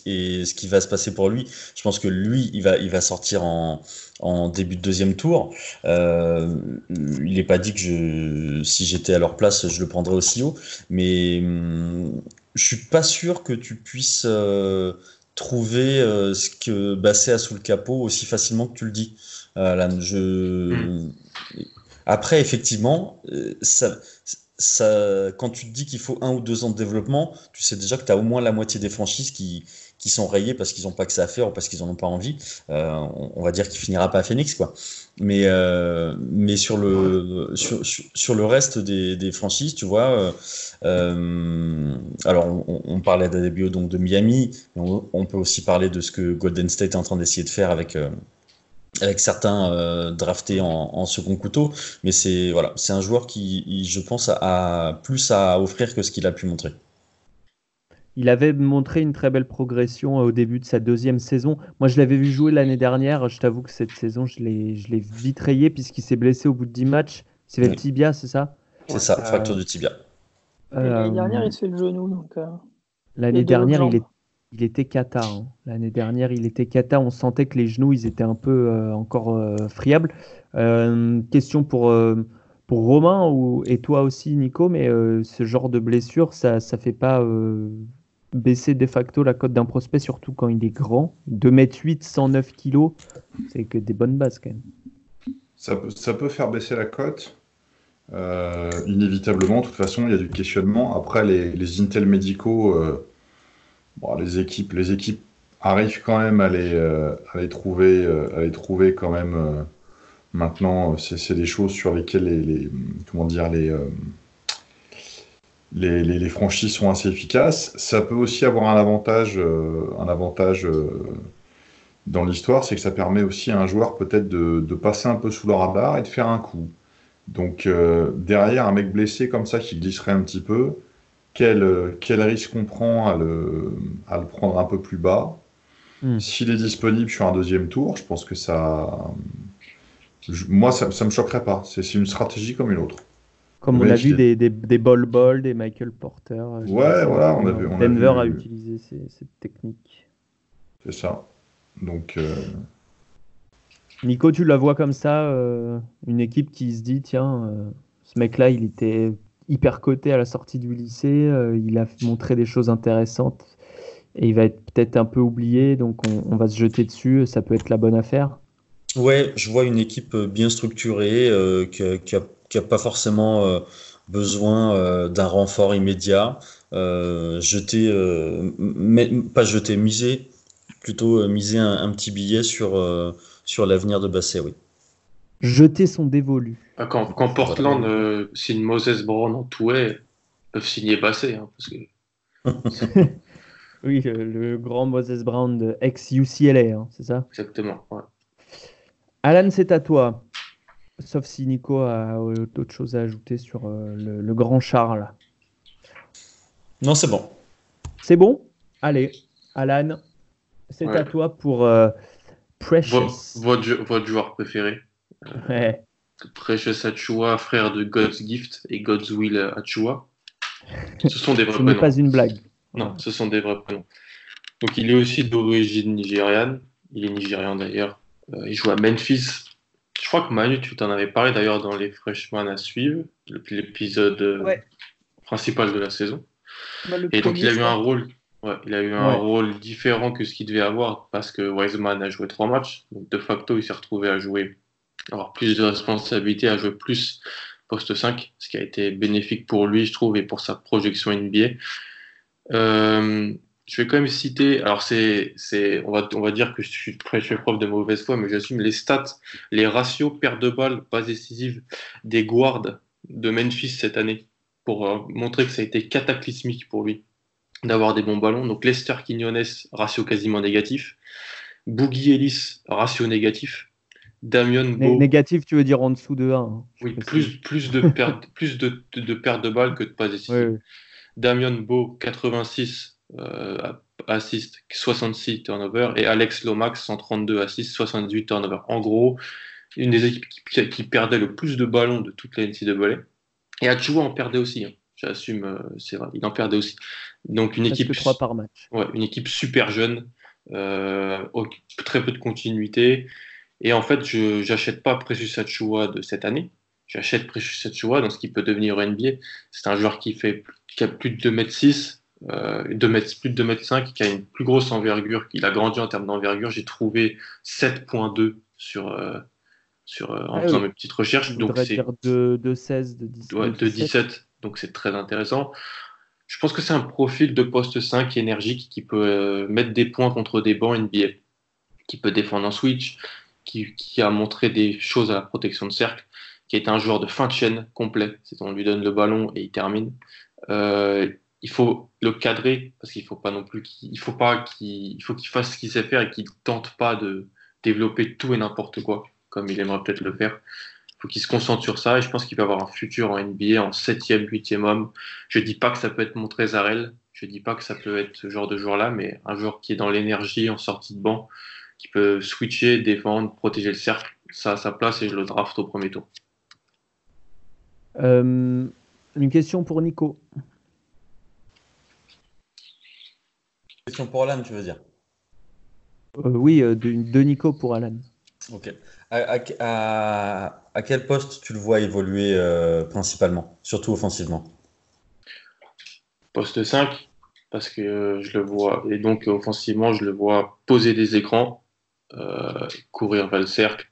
qui va se passer pour lui, je pense que lui, il va, il va sortir en, en début de deuxième tour. Euh, il n'est pas dit que je, si j'étais à leur place, je le prendrais aussi haut, mais hum, je suis pas sûr que tu puisses euh, trouver ce que Basset a sous le capot aussi facilement que tu le dis. Alan. Je... Hmm. Après, effectivement, ça, quand tu te dis qu'il faut un ou deux ans de développement, tu sais déjà que tu as au moins la moitié des franchises qui, sont rayées parce qu'ils n'ont pas que ça à faire ou parce qu'ils n'en ont pas envie. Euh, on, va dire qu'il finira pas à Phoenix, quoi. Mais, euh, sur, le, reste des, franchises, tu vois, euh, alors on, parlait d'ADBO donc de Miami, mais on, peut aussi parler de ce que Golden State est en train d'essayer de faire avec avec certains euh, draftés en, second couteau, mais c'est voilà, c'est un joueur qui, je pense, a, plus à offrir que ce qu'il a pu montrer. Il avait montré une très belle progression euh, au début de sa deuxième saison. Moi, je l'avais vu jouer l'année dernière. Je t'avoue que cette saison, je l'ai, je l'ai vite rayé puisqu'il s'est blessé au bout de 10 matchs. C'est le tibia, c'est ça? C'est ça, fracture du tibia. L'année dernière, il se fait le genou. Donc, euh, L'année dernière, il est il était cata. Hein. L'année dernière, il était cata. On sentait que les genoux, étaient un peu euh, encore euh, friables. Euh, question pour, Romain ou, et toi aussi, Nico, mais ce genre de blessure, ça ne fait pas baisser de facto la cote d'un prospect, surtout quand il est grand. 2m8, 109 kg, c'est que des bonnes bases quand même. Ça peut, faire baisser la cote. inévitablement, de toute façon, il y a du questionnement. Après, les, les Intel médicaux les équipes, arrivent quand même à les, euh, trouver, euh, à les trouver quand même. Euh, maintenant, c'est des choses sur lesquelles les, comment dire les les, franchises sont assez efficaces. Ça peut aussi avoir un avantage, un avantage dans l'histoire, c'est que ça permet aussi à un joueur peut-être de, de, passer un peu sous le radar et de faire un coup. Donc derrière un mec blessé comme ça qui glisserait un petit peu, quel, quel risque on prend à le, à le prendre un peu plus bas. Hmm. S'il est disponible sur un deuxième tour, je pense que ça. moi, ça ne me choquerait pas. C'est une stratégie comme une autre. Comme on a vu des, des, des Ball Ball, des Michael Porter. Ouais, voilà, on a vu. Denver a, utilisé cette technique. C'est ça. Donc. Euh, Nico, tu la vois comme ça, euh, une équipe qui se dit tiens, euh, ce mec-là, il était hyper coté à la sortie du lycée. Euh, il a montré des choses intéressantes et il va être peut-être un peu oublié, donc on, va se jeter dessus. Ça peut être la bonne affaire. Ouais, je vois une équipe bien structurée euh, qui, n'a pas forcément euh, besoin d'un renfort immédiat. jeter, pas jeter, miser, plutôt miser un, petit billet sur, sur l'avenir de Basset, oui jeter son dévolu. Ah, quand, Portland euh, signe Moses Brown en touet, peuvent signer Bassé. Hein, oui, le, grand Moses Brown de ex-UCLA, hein, c'est ça? Exactement. Alan, c'est à toi. Sauf si Nico a d'autres choses à ajouter sur euh, le, grand Charles. Non, c'est bon. C'est bon? Allez, Alan, c'est à toi pour euh, Precious. votre joueur préféré Ouais. Precious Achua, frère de God's Gift et God's Will Achua. Ce sont des vrais Ce n'est pas une blague. Non, ce sont des vrais prénoms. Donc il est aussi d'origine nigériane. Il est nigérian d'ailleurs. Euh, il joue à Memphis. Je crois que Manu, tu t'en avais parlé d'ailleurs dans les Freshmen à suivre, l'épisode euh, principal de la saison. Bah, et donc il a eu un rôle, il a eu un rôle différent que ce qu'il devait avoir parce que Wiseman a joué trois matchs. Donc de facto, il s'est retrouvé à jouer avoir plus de responsabilités, à jouer plus poste 5, ce qui a été bénéfique pour lui, je trouve, et pour sa projection NBA. Euh, je vais quand même citer, alors c'est, on, va, on va dire que je suis, je suis prof de mauvaise foi, mais j'assume les stats, les ratios perte de balles, pas décisives des guards de Memphis cette année, pour euh, montrer que ça a été cataclysmique pour lui d'avoir des bons ballons. Donc Lester Quinones, ratio quasiment négatif. Boogie Ellis, ratio négatif. Damien Beau. Négatif, tu veux dire en dessous de 1. Hein, oui, plus, plus, de perte, plus de, de, de balles que de pas décisives. Damien Beau, 86, euh, assists, 66 turnovers, et Alex Lomax, 132 assists, 78 turnovers. En gros, une des équipes qui, perdait le plus de ballons de toute la NCAA. Et Achua en perdait aussi. Hein. J'assume, euh, c'est vrai, il en perdait aussi. Donc une équipe, par match. Ouais, une équipe super jeune, euh, très peu de continuité. Et en fait, je n'achète pas Precious Achua de cette année. J'achète Precious Achua dans ce qui peut devenir NBA. C'est un joueur qui fait qui a plus de 2m6, euh, 2 plus de 2m5, qui a une plus grosse envergure, qui a grandi en termes d'envergure. J'ai trouvé 7.2 sur, euh, sur, euh, en ah faisant mes petites recherches. Donc c'est de, de 16, de 17. Ouais, de 17, donc c'est très intéressant. Je pense que c'est un profil de poste 5 énergique qui peut euh, mettre des points contre des bancs NBA, qui peut défendre en switch, qui, a montré des choses à la protection de cercle, qui est un joueur de fin de chaîne complet. C'est on lui donne le ballon et il termine. Euh, il faut le cadrer parce qu'il faut pas non plus qu'il faut pas qu'il faut qu'il fasse ce qu'il sait faire et qu'il tente pas de développer tout et n'importe quoi comme il aimerait peut-être le faire. Il faut qu'il se concentre sur ça et je pense qu'il va avoir un futur en NBA en 7e, 8e homme. Je dis pas que ça peut être mon Trésarel, je dis pas que ça peut être ce genre de joueur-là, mais un joueur qui est dans l'énergie en sortie de banc, qui peut switcher, défendre, protéger le cercle, ça a sa place et je le draft au premier tour. Euh, une question pour Nico. Question pour Alan, tu veux dire? Euh, Oui, euh, de, de, Nico pour Alan. Ok. À, quel poste tu le vois évoluer euh, principalement, surtout offensivement? Poste 5, parce que je le vois, et donc offensivement, je le vois poser des écrans, courir vers le cercle.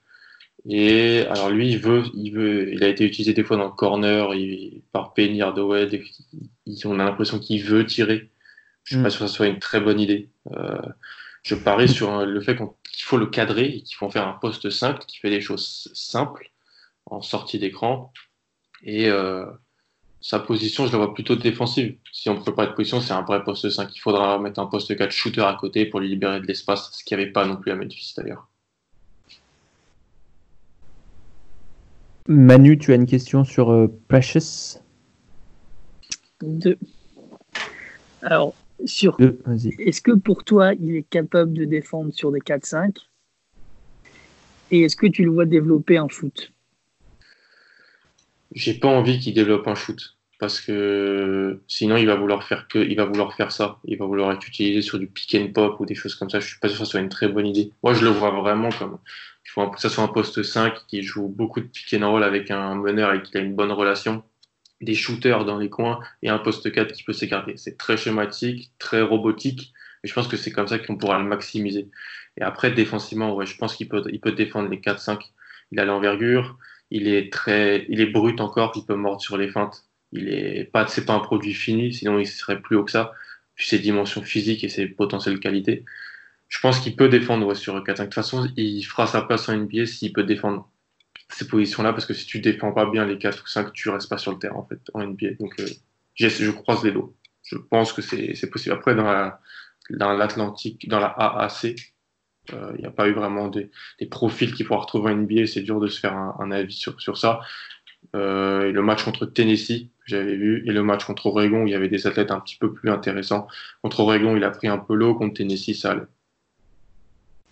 Et alors lui, il veut, il veut, il a été utilisé des fois dans le corner, il, par Penny Hardaway, on a l'impression qu'il veut tirer. Je ne suis pas mm. sûr que ce soit une très bonne idée. Euh, je parie sur le fait qu'il faut le cadrer et qu'il faut en faire un poste simple qui fait des choses simples en sortie d'écran. Et euh, sa position, je la vois plutôt défensive. Si on ne peut pas être position, c'est un vrai poste 5. Il faudra mettre un poste 4 shooter à côté pour lui libérer de l'espace, ce qu'il n'y avait pas non plus à Memphis d'ailleurs. Manu, tu as une question sur euh, Precious? Deux. Alors, sur est-ce que pour toi, il est capable de défendre sur des 4-5 Et est-ce que tu le vois développer un shoot J'ai pas envie qu'il développe un shoot parce que sinon il va vouloir faire que il va vouloir faire ça. Il va vouloir être utilisé sur du pick and pop ou des choses comme ça. Je suis pas sûr que ce soit une très bonne idée. Moi, je le vois vraiment comme il faut que ça soit un poste 5 qui joue beaucoup de pick and roll avec un meneur et qui a une bonne relation des shooters dans les coins et un poste 4 qui peut s'écarter. C'est très schématique, très robotique, et je pense que c'est comme ça qu'on pourra le maximiser. Et après, défensivement, ouais, je pense qu'il peut, il peut défendre les 4-5. Il a l'envergure, il est très, il est brut encore, il peut mordre sur les feintes. Il est pas, c'est pas un produit fini, sinon il serait plus haut que ça, vu ses dimensions physiques et ses potentielles qualités. Je pense qu'il peut défendre sur 4-5. De toute façon, il fera sa place en NBA s'il peut défendre ces positions-là parce que si tu défends pas bien les 4 ou 5, tu restes pas sur le terrain en fait en NBA. Donc euh, je croise les dos. Je pense que c'est possible. Après, dans l'Atlantique, dans, la AAC, il euh, n'y a pas eu vraiment des, profils qu'il faut retrouver en NBA. C'est dur de se faire un, avis sur, ça. Euh, le match contre Tennessee, j'avais vu, et le match contre Oregon, il y avait des athlètes un petit peu plus intéressants. Contre Oregon, il a pris un peu l'eau, contre Tennessee, ça.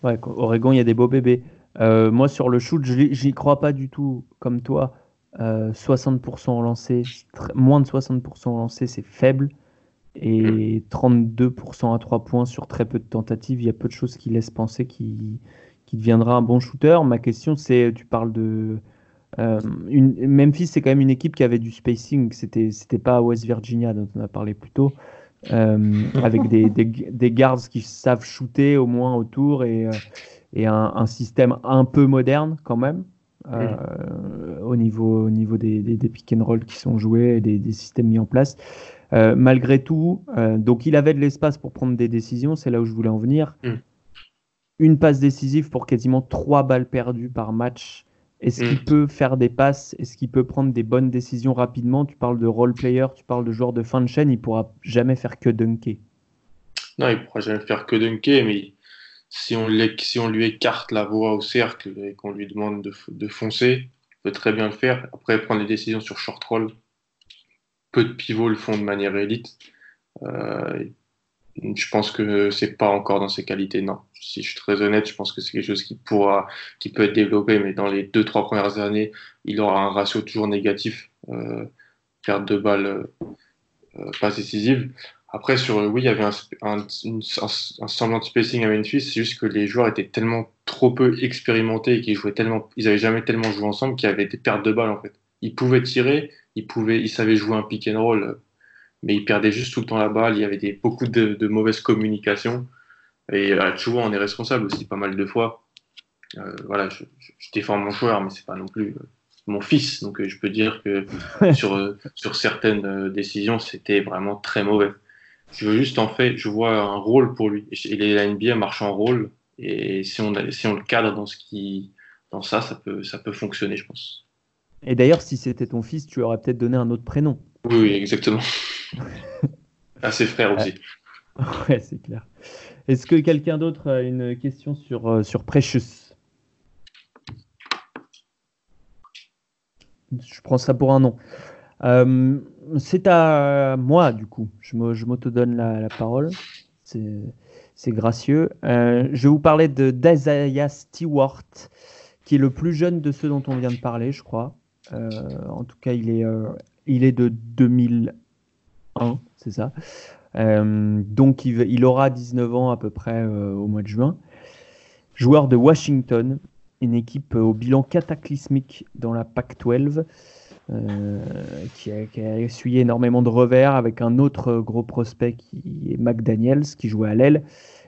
Ouais, Oregon, il y a des beaux bébés. Euh, moi, sur le shoot, j'y crois pas du tout comme toi. 60% en lancé, moins de 60% en lancé, c'est faible. Et 32% à 3 points sur très peu de tentatives, il y a peu de choses qui laissent penser qu'il deviendra un bon shooter. Ma question, c'est tu parles de. Euh, une, Memphis, c'est quand même une équipe qui avait du spacing. C'était pas West Virginia dont on a parlé plus tôt. Euh, avec des, des, des, guards qui savent shooter au moins autour et, et un, système un peu moderne quand même. Euh, au niveau, au niveau des, des, pick and roll qui sont joués et des, systèmes mis en place. Euh, malgré tout, euh, donc il avait de l'espace pour prendre des décisions, c'est là où je voulais en venir. Mm. Une passe décisive pour quasiment trois balles perdues par match. Est-ce qu'il mm. peut faire des passes? Est-ce qu'il peut prendre des bonnes décisions rapidement? Tu parles de role player, tu parles de joueur de fin de chaîne, il pourra jamais faire que dunker. Non, il pourra jamais faire que dunker, mais si on, si on lui écarte la voie au cercle et qu'on lui demande de, foncer, il peut très bien le faire. Après, prendre les décisions sur short roll, peu de pivots le font de manière élite. Euh, je pense que c'est pas encore dans ses qualités, non. Si je suis très honnête, je pense que c'est quelque chose qui pourra, qui peut être développé, mais dans les deux, trois premières années, il aura un ratio toujours négatif, euh, perte de balles euh, pas décisives. Après, sur oui, il y avait un, semblant de spacing à Memphis, c'est juste que les joueurs étaient tellement trop peu expérimentés et qu'ils jouaient tellement, ils avaient jamais tellement joué ensemble qu'il y avait des pertes de balles en fait. Ils pouvaient tirer, ils pouvaient, ils savaient jouer un pick and roll mais il perdait juste tout le temps la balle. Il y avait des, beaucoup de, de mauvaises communications. Et euh, souvent, on est responsable aussi pas mal de fois. Euh, voilà, je, je, défends mon joueur, mais c'est pas non plus euh, mon fils. Donc, je peux dire que sur, sur certaines décisions, c'était vraiment très mauvais. Je veux juste, en fait, je vois un rôle pour lui. Et la NBA marche en rôle. Et si on, si on le cadre dans, ce qui, dans ça, ça peut, ça peut fonctionner, je pense. Et d'ailleurs, si c'était ton fils, tu aurais peut-être donné un autre prénom. Oui, exactement. à ses frères aussi. Ouais, c'est clair. Est-ce que quelqu'un d'autre a une question sur, euh, sur Precious? Je prends ça pour un nom. Euh, c'est à moi, du coup. Je m'auto-donne la, la, parole. C'est gracieux. Euh, je vais vous parler de d'Isaiah Stewart, qui est le plus jeune de ceux dont on vient de parler, je crois. Euh, en tout cas, il est, euh, il est de 2001, c'est ça. Euh, donc il, aura 19 ans à peu près au mois de juin. Joueur de Washington, une équipe au bilan cataclysmique dans la PAC-12, euh, qui, a, qui, a, essuyé énormément de revers avec un autre gros prospect qui est McDaniels, qui jouait à l'aile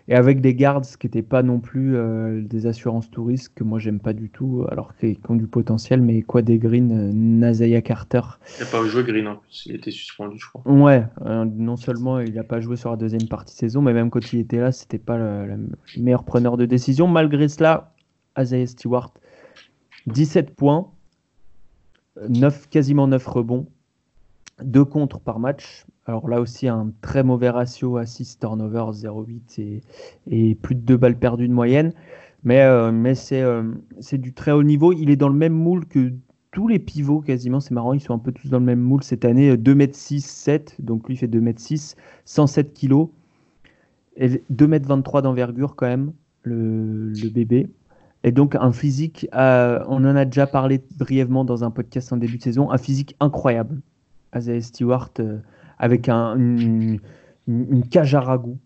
et avec des guards qui n'étaient pas non plus euh, des assurances touristes que moi j'aime pas du tout, alors qu'ils ont du potentiel, mais quoi des Green, euh, Nazaya Carter. Il n'a pas joué Green en plus, il était suspendu, je crois. Ouais, euh, non seulement il n'a pas joué sur la deuxième partie de saison, mais même quand il était là, c'était pas le, le, meilleur preneur de décision. Malgré cela, Isaiah Stewart, 17 points, 9, quasiment 9 rebonds, 2 contre par match, alors là aussi, un très mauvais ratio assist turnover 0,8 et, plus de 2 balles perdues de moyenne. Mais, euh, mais c'est euh, du très haut niveau. Il est dans le même moule que tous les pivots quasiment. C'est marrant, ils sont un peu tous dans le même moule cette année. 2m6, 7. Donc lui fait 2m6, 107 kg. Et 2m23 d'envergure quand même, le, bébé. Et donc un physique, euh, on en a déjà parlé brièvement dans un podcast en début de saison, un physique incroyable. Isaiah Stewart avec un, une, une, cage à ragoût,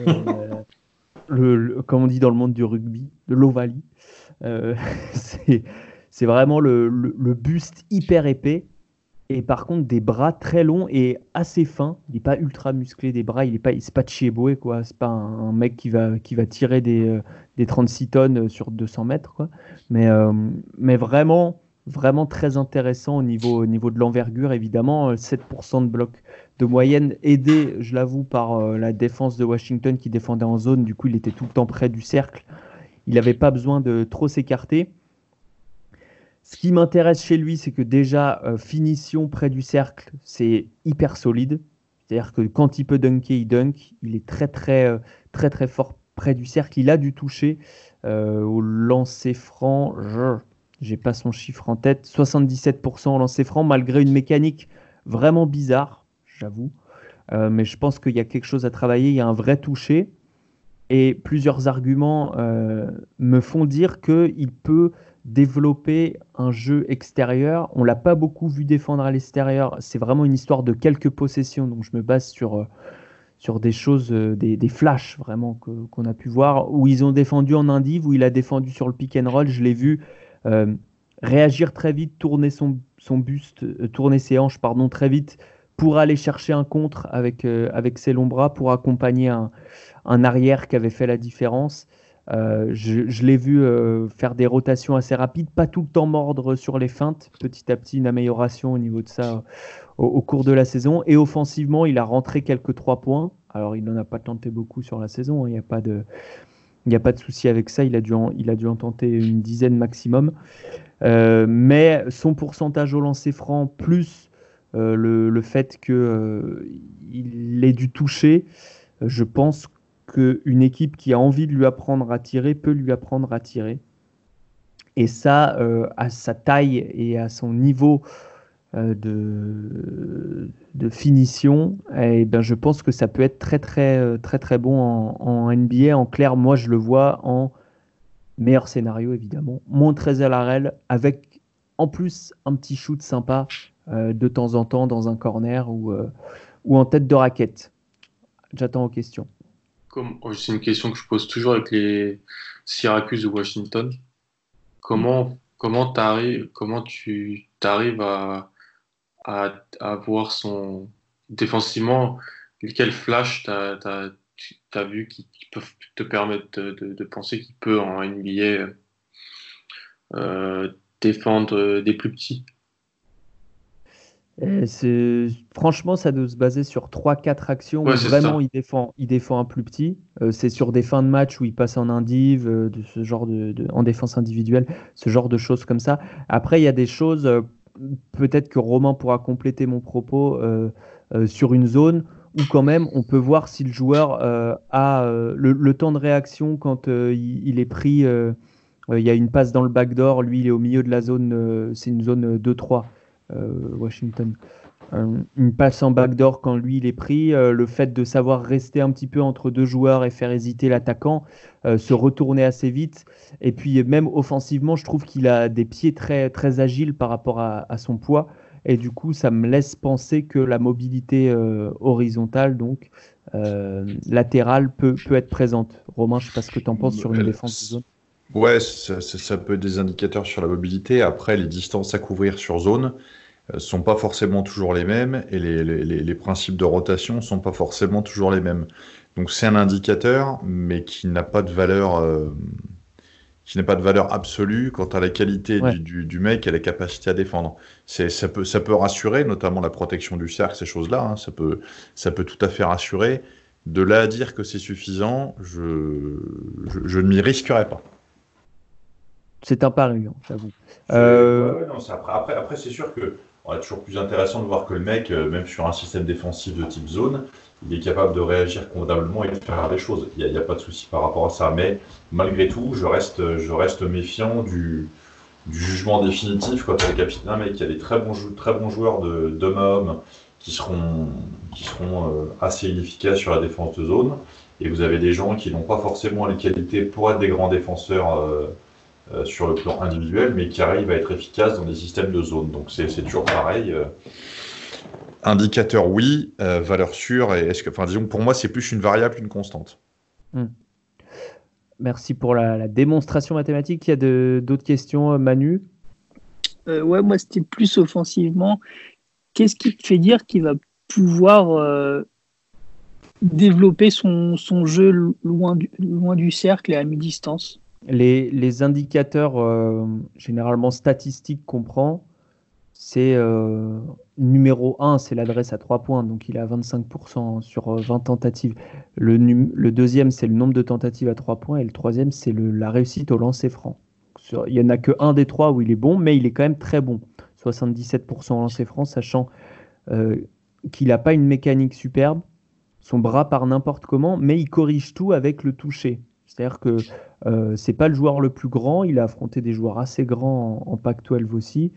euh, le, comme on dit dans le monde du rugby, de l'ovalie. Euh, c'est vraiment le, le, buste hyper épais et par contre des bras très longs et assez fins. Il n'est pas ultra musclé des bras, il n'est pas, c'est pas Chieboué quoi. C'est pas un, mec qui va, qui va tirer des, euh, des 36 tonnes sur 200 mètres. Mais, euh, mais vraiment vraiment très intéressant au niveau, au niveau de l'envergure, évidemment. 7% de bloc de moyenne, aidé, je l'avoue, par euh, la défense de Washington qui défendait en zone. Du coup, il était tout le temps près du cercle. Il n'avait pas besoin de trop s'écarter. Ce qui m'intéresse chez lui, c'est que déjà, euh, finition près du cercle, c'est hyper solide. C'est-à-dire que quand il peut dunker, il dunk. Il est très, très, euh, très, très fort près du cercle. Il a dû toucher euh, au lancer franc. Je j'ai pas son chiffre en tête, 77% en lancer franc, malgré une mécanique vraiment bizarre, j'avoue. Euh, mais je pense qu'il y a quelque chose à travailler, il y a un vrai toucher. Et plusieurs arguments euh, me font dire qu'il peut développer un jeu extérieur. On l'a pas beaucoup vu défendre à l'extérieur. C'est vraiment une histoire de quelques possessions. Donc je me base sur, euh, sur des choses, des, des flashs vraiment qu'on a pu voir, où ils ont défendu en indiv, où il a défendu sur le pick and roll. Je l'ai vu euh, réagir très vite, tourner son, buste, euh, tourner ses hanches pardon, très vite pour aller chercher un contre avec, euh, ses longs bras, pour accompagner un, arrière qui avait fait la différence. Je, l'ai vu faire des rotations assez rapides, pas tout le temps mordre sur les feintes, petit à petit une amélioration au niveau de ça au, au cours de la saison. Et offensivement, il a rentré quelques trois points. Alors il n'en a pas tenté beaucoup sur la saison, hein. il n'y a pas de, il n'y a pas de souci avec ça. Il a dû en, il a dû en tenter une dizaine maximum. Euh, mais son pourcentage au lancer franc, plus euh, le, le, fait qu'il euh, ait dû toucher, je pense qu'une équipe qui a envie de lui apprendre à tirer peut lui apprendre à tirer. Et ça, à sa taille et à son niveau de, de finition, et ben, je pense que ça peut être très très très très bon en, NBA. En clair, moi je le vois en meilleur scénario évidemment. Montrezl avec en plus un petit shoot sympa euh, de temps en temps dans un corner ou, euh, ou en tête de raquette. J'attends aux questions. Oh, c'est une question que je pose toujours avec les Syracuse de Washington. Comment, comment, comment tu arrives à, à, voir son. Défensivement, quel flash tu as, vu qui, peuvent te permettre de, penser qu'il peut en NBA euh, défendre des plus petits? Franchement, ça doit se baser sur 3-4 actions où vraiment il défend, il défend un plus petit. Euh, c'est sur des fins de match où il passe en indiv, euh, de ce genre de, en défense individuelle, ce genre de choses comme ça. Après, il y a des choses, euh, peut-être que Romain pourra compléter mon propos sur une zone où quand même on peut voir si le joueur a le, temps de réaction quand il, est pris. il y a une passe dans le backdoor, lui il est au milieu de la zone, c'est une zone 2-3. Euh, Washington. Une passe en backdoor quand lui il est pris, euh, le fait de savoir rester un petit peu entre deux joueurs et faire hésiter l'attaquant, euh, se retourner assez vite. Et puis même offensivement, je trouve qu'il a des pieds très, très agiles par rapport à, son poids. Et du coup, ça me laisse penser que la mobilité horizontale, donc latérale, peut, peut être présente. Romain, je ne sais pas ce que tu en penses sur une défense de zone. Ouais, ça, ça, peut être des indicateurs sur la mobilité. Après, les distances à couvrir sur zone euh, sont pas forcément toujours les mêmes et les, les, les principes de rotation sont pas forcément toujours les mêmes. Donc c'est un indicateur, mais qui n'a pas de valeur, euh, qui n'a pas de valeur absolue quant à la qualité du, du, du, mec et la capacité à défendre. C'est, ça peut, ça peut rassurer, notamment la protection du cercle, ces choses-là. Hein, ça peut, ça peut tout à fait rassurer. De là à dire que c'est suffisant, je, je, je ne m'y risquerai pas. C'est un pari, hein, j'avoue. Euh... après, après, c'est sûr que toujours plus intéressant de voir que le mec, euh, même sur un système défensif de type zone, il est capable de réagir convenablement et de faire des choses. Il n'y a, pas de souci par rapport à ça. Mais malgré tout, je reste, je reste méfiant du, jugement définitif quand le capitaine, un mec qui a des très bons, très bons joueurs d'homme à homme qui seront, qui seront euh, assez inefficaces sur la défense de zone. Et vous avez des gens qui n'ont pas forcément les qualités pour être des grands défenseurs. Euh, euh, sur le plan individuel, mais qui arrive à être efficace dans des systèmes de zone. Donc c'est toujours pareil. Euh. indicateur, oui. Euh, valeur sûre. Et est-ce que, enfin, disons, pour moi, c'est plus une variable qu'une constante. Hmm. Merci pour la, démonstration mathématique. Il y a d'autres questions, Manu? Ouais, moi, c'était plus offensivement. Qu'est-ce qui te fait dire qu'il va pouvoir développer son, son jeu loin du, loin du cercle et à mi-distance? Les, indicateurs euh, généralement statistiques qu'on prend, c'est euh, numéro 1, c'est l'adresse à 3 points, donc il est à 25% sur 20 euh, tentatives. Le, deuxième, c'est le nombre de tentatives à 3 points, et le troisième, c'est la réussite au lancer franc. il n'y en a que un des trois où il est bon, mais il est quand même très bon. 77% au lancer franc, sachant qu'il n'a pas une mécanique superbe, son bras part n'importe comment, mais il corrige tout avec le toucher. C'est-à-dire que euh, c'est pas le joueur le plus grand. Il a affronté des joueurs assez grands en, Pac-12 aussi.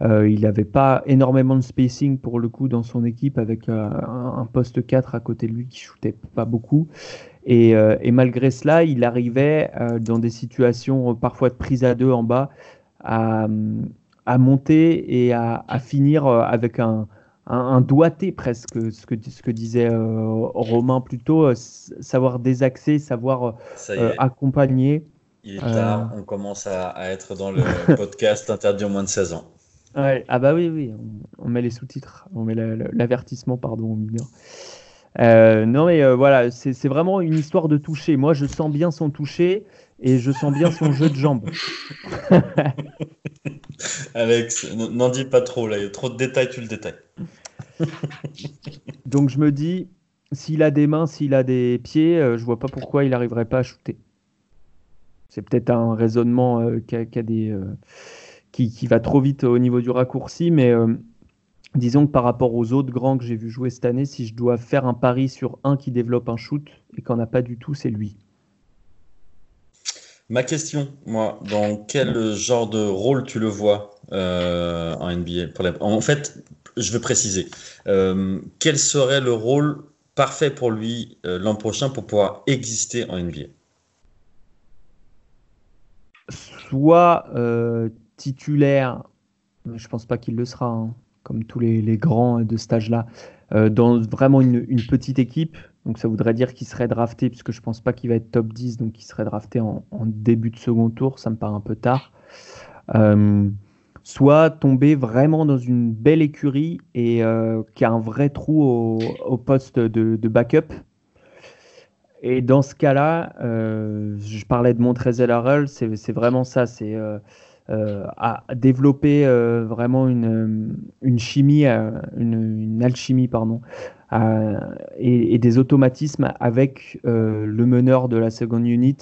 Euh, il n'avait pas énormément de spacing pour le coup dans son équipe avec euh, un, poste 4 à côté de lui qui shootait pas beaucoup. Et, malgré cela, il arrivait dans des situations parfois de prise à deux en bas à, monter et à finir avec un, un, doigté presque, ce que, ce que disait euh, Romain plus tôt, euh, savoir désaxer, savoir euh, accompagner. Il est tard, on commence à, être dans le podcast interdit au moins de 16 ans. Ouais. Ah bah oui, oui, on, met les sous-titres, on met l'avertissement, pardon, au milieu. non mais voilà, c'est vraiment une histoire de toucher. Moi, je sens bien son toucher et je sens bien son jeu de jambes. Alex, n'en dis pas trop, là, il y a trop de détails, tu le détailles. Donc je me dis, s'il a des mains, s'il a des pieds, euh, je vois pas pourquoi il n'arriverait pas à shooter. C'est peut-être un raisonnement euh, des, euh, qui, qui, va trop vite au niveau du raccourci, mais disons que par rapport aux autres grands que j'ai vu jouer cette année, si je dois faire un pari sur un qui développe un shoot et qu'en a pas du tout, c'est lui. Ma question, moi, dans quel genre de rôle tu le vois euh, en NBA. En fait, je veux préciser, euh, quel serait le rôle parfait pour lui l'an prochain pour pouvoir exister en NBA Soit titulaire, je pense pas qu'il le sera, hein, comme tous les, grands de ce âge-là, dans vraiment une, petite équipe. Donc ça voudrait dire qu'il serait drafté, puisque je pense pas qu'il va être top 10, donc il serait drafté en, début de second tour, ça me paraît un peu tard. Euh, soit tomber vraiment dans une belle écurie et euh, qui a un vrai trou au, poste de, backup. Et dans ce cas-là, euh, je parlais de Montrezl Harrell, c'est vraiment ça, c'est à développer vraiment une, une chimie, une, alchimie, pardon, euh, et, des automatismes avec euh, le meneur de la seconde unit,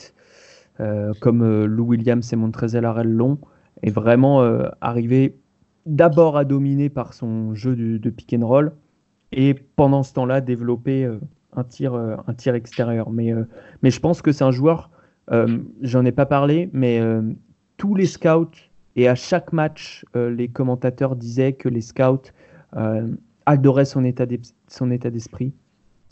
euh, comme Lou Williams et Montrezl Harrell long et vraiment arriver d'abord à dominer par son jeu de, pick and roll, et pendant ce temps-là développer un tir, un tir extérieur. Mais, mais je pense que c'est un joueur, j'en ai pas parlé, mais tous les scouts, et à chaque match, les commentateurs disaient que les scouts adorait son état d'esprit.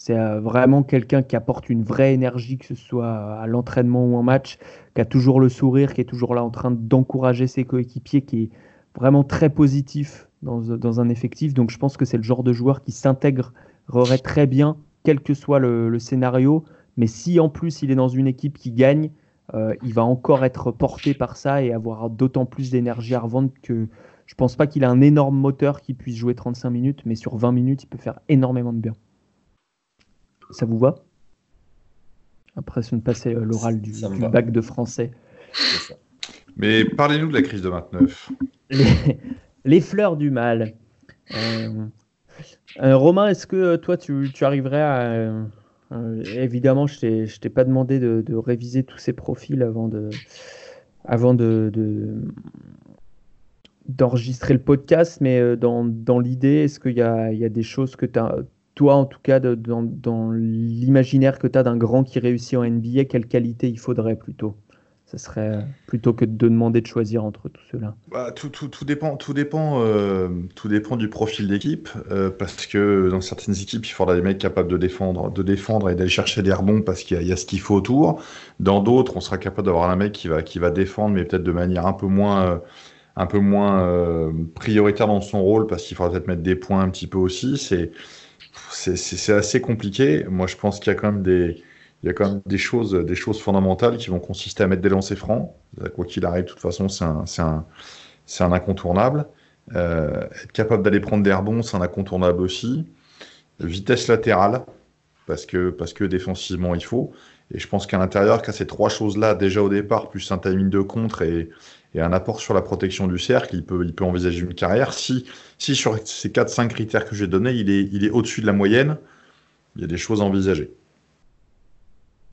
C'est euh, vraiment quelqu'un qui apporte une vraie énergie, que ce soit à l'entraînement ou en match, qui a toujours le sourire, qui est toujours là en train d'encourager ses coéquipiers, qui est vraiment très positif dans, un effectif. Donc je pense que c'est le genre de joueur qui s'intégrerait très bien, quel que soit le, scénario. Mais si en plus il est dans une équipe qui gagne, euh, il va encore être porté par ça et avoir d'autant plus d'énergie à revendre que je pense pas qu'il a un énorme moteur qui puisse jouer 35 minutes, mais sur 20 minutes, il peut faire énormément de bien. Ça vous va? Après, de passer euh, l'oral du, bac de français. Mais parlez-nous de la crise de 29. Les, fleurs du mal. Euh, euh, Romain, est-ce que toi, tu, arriverais à... évidemment, je t'ai pas demandé de, réviser tous ces profils avant de, avant de, d'enregistrer le podcast, mais euh, dans, l'idée, est-ce qu'il y a, des choses que tu toi en tout cas, dans, dans l'imaginaire que tu as d'un grand qui réussit en NBA, quelle qualité il faudrait plutôt? Ça serait plutôt que de demander de choisir entre tous ceux-là bah, tout, tout, tout, dépend, tout, dépend, euh, tout dépend du profil d'équipe, euh, parce que dans certaines équipes, il faudra des mecs capables de défendre, de défendre et d'aller chercher des rebonds parce qu'il y, a ce qu'il faut autour. Dans d'autres, on sera capable d'avoir un mec qui va, qui va défendre, mais peut-être de manière un peu moins un peu moins euh, prioritaire dans son rôle parce qu'il faudra peut-être mettre des points un petit peu aussi. C'est assez compliqué. Moi, je pense qu'il y a quand même des il y a quand même des choses des choses fondamentales qui vont consister à mettre des lancers francs. Quoi qu'il arrive, de toute façon, c'est un un un incontournable. Euh, être capable d'aller prendre des rebonds, c'est un incontournable aussi. Vitesse latérale, parce que, parce que défensivement il faut. Et je pense qu'à l'intérieur, qu'à ces trois choses-là, déjà au départ, plus un timing de contre et, et un apport sur la protection du cercle, il peut, il peut envisager une carrière. Si, si sur ces 4-5 critères que j'ai donnés, il est, il est au-dessus de la moyenne, il y a des choses à envisager.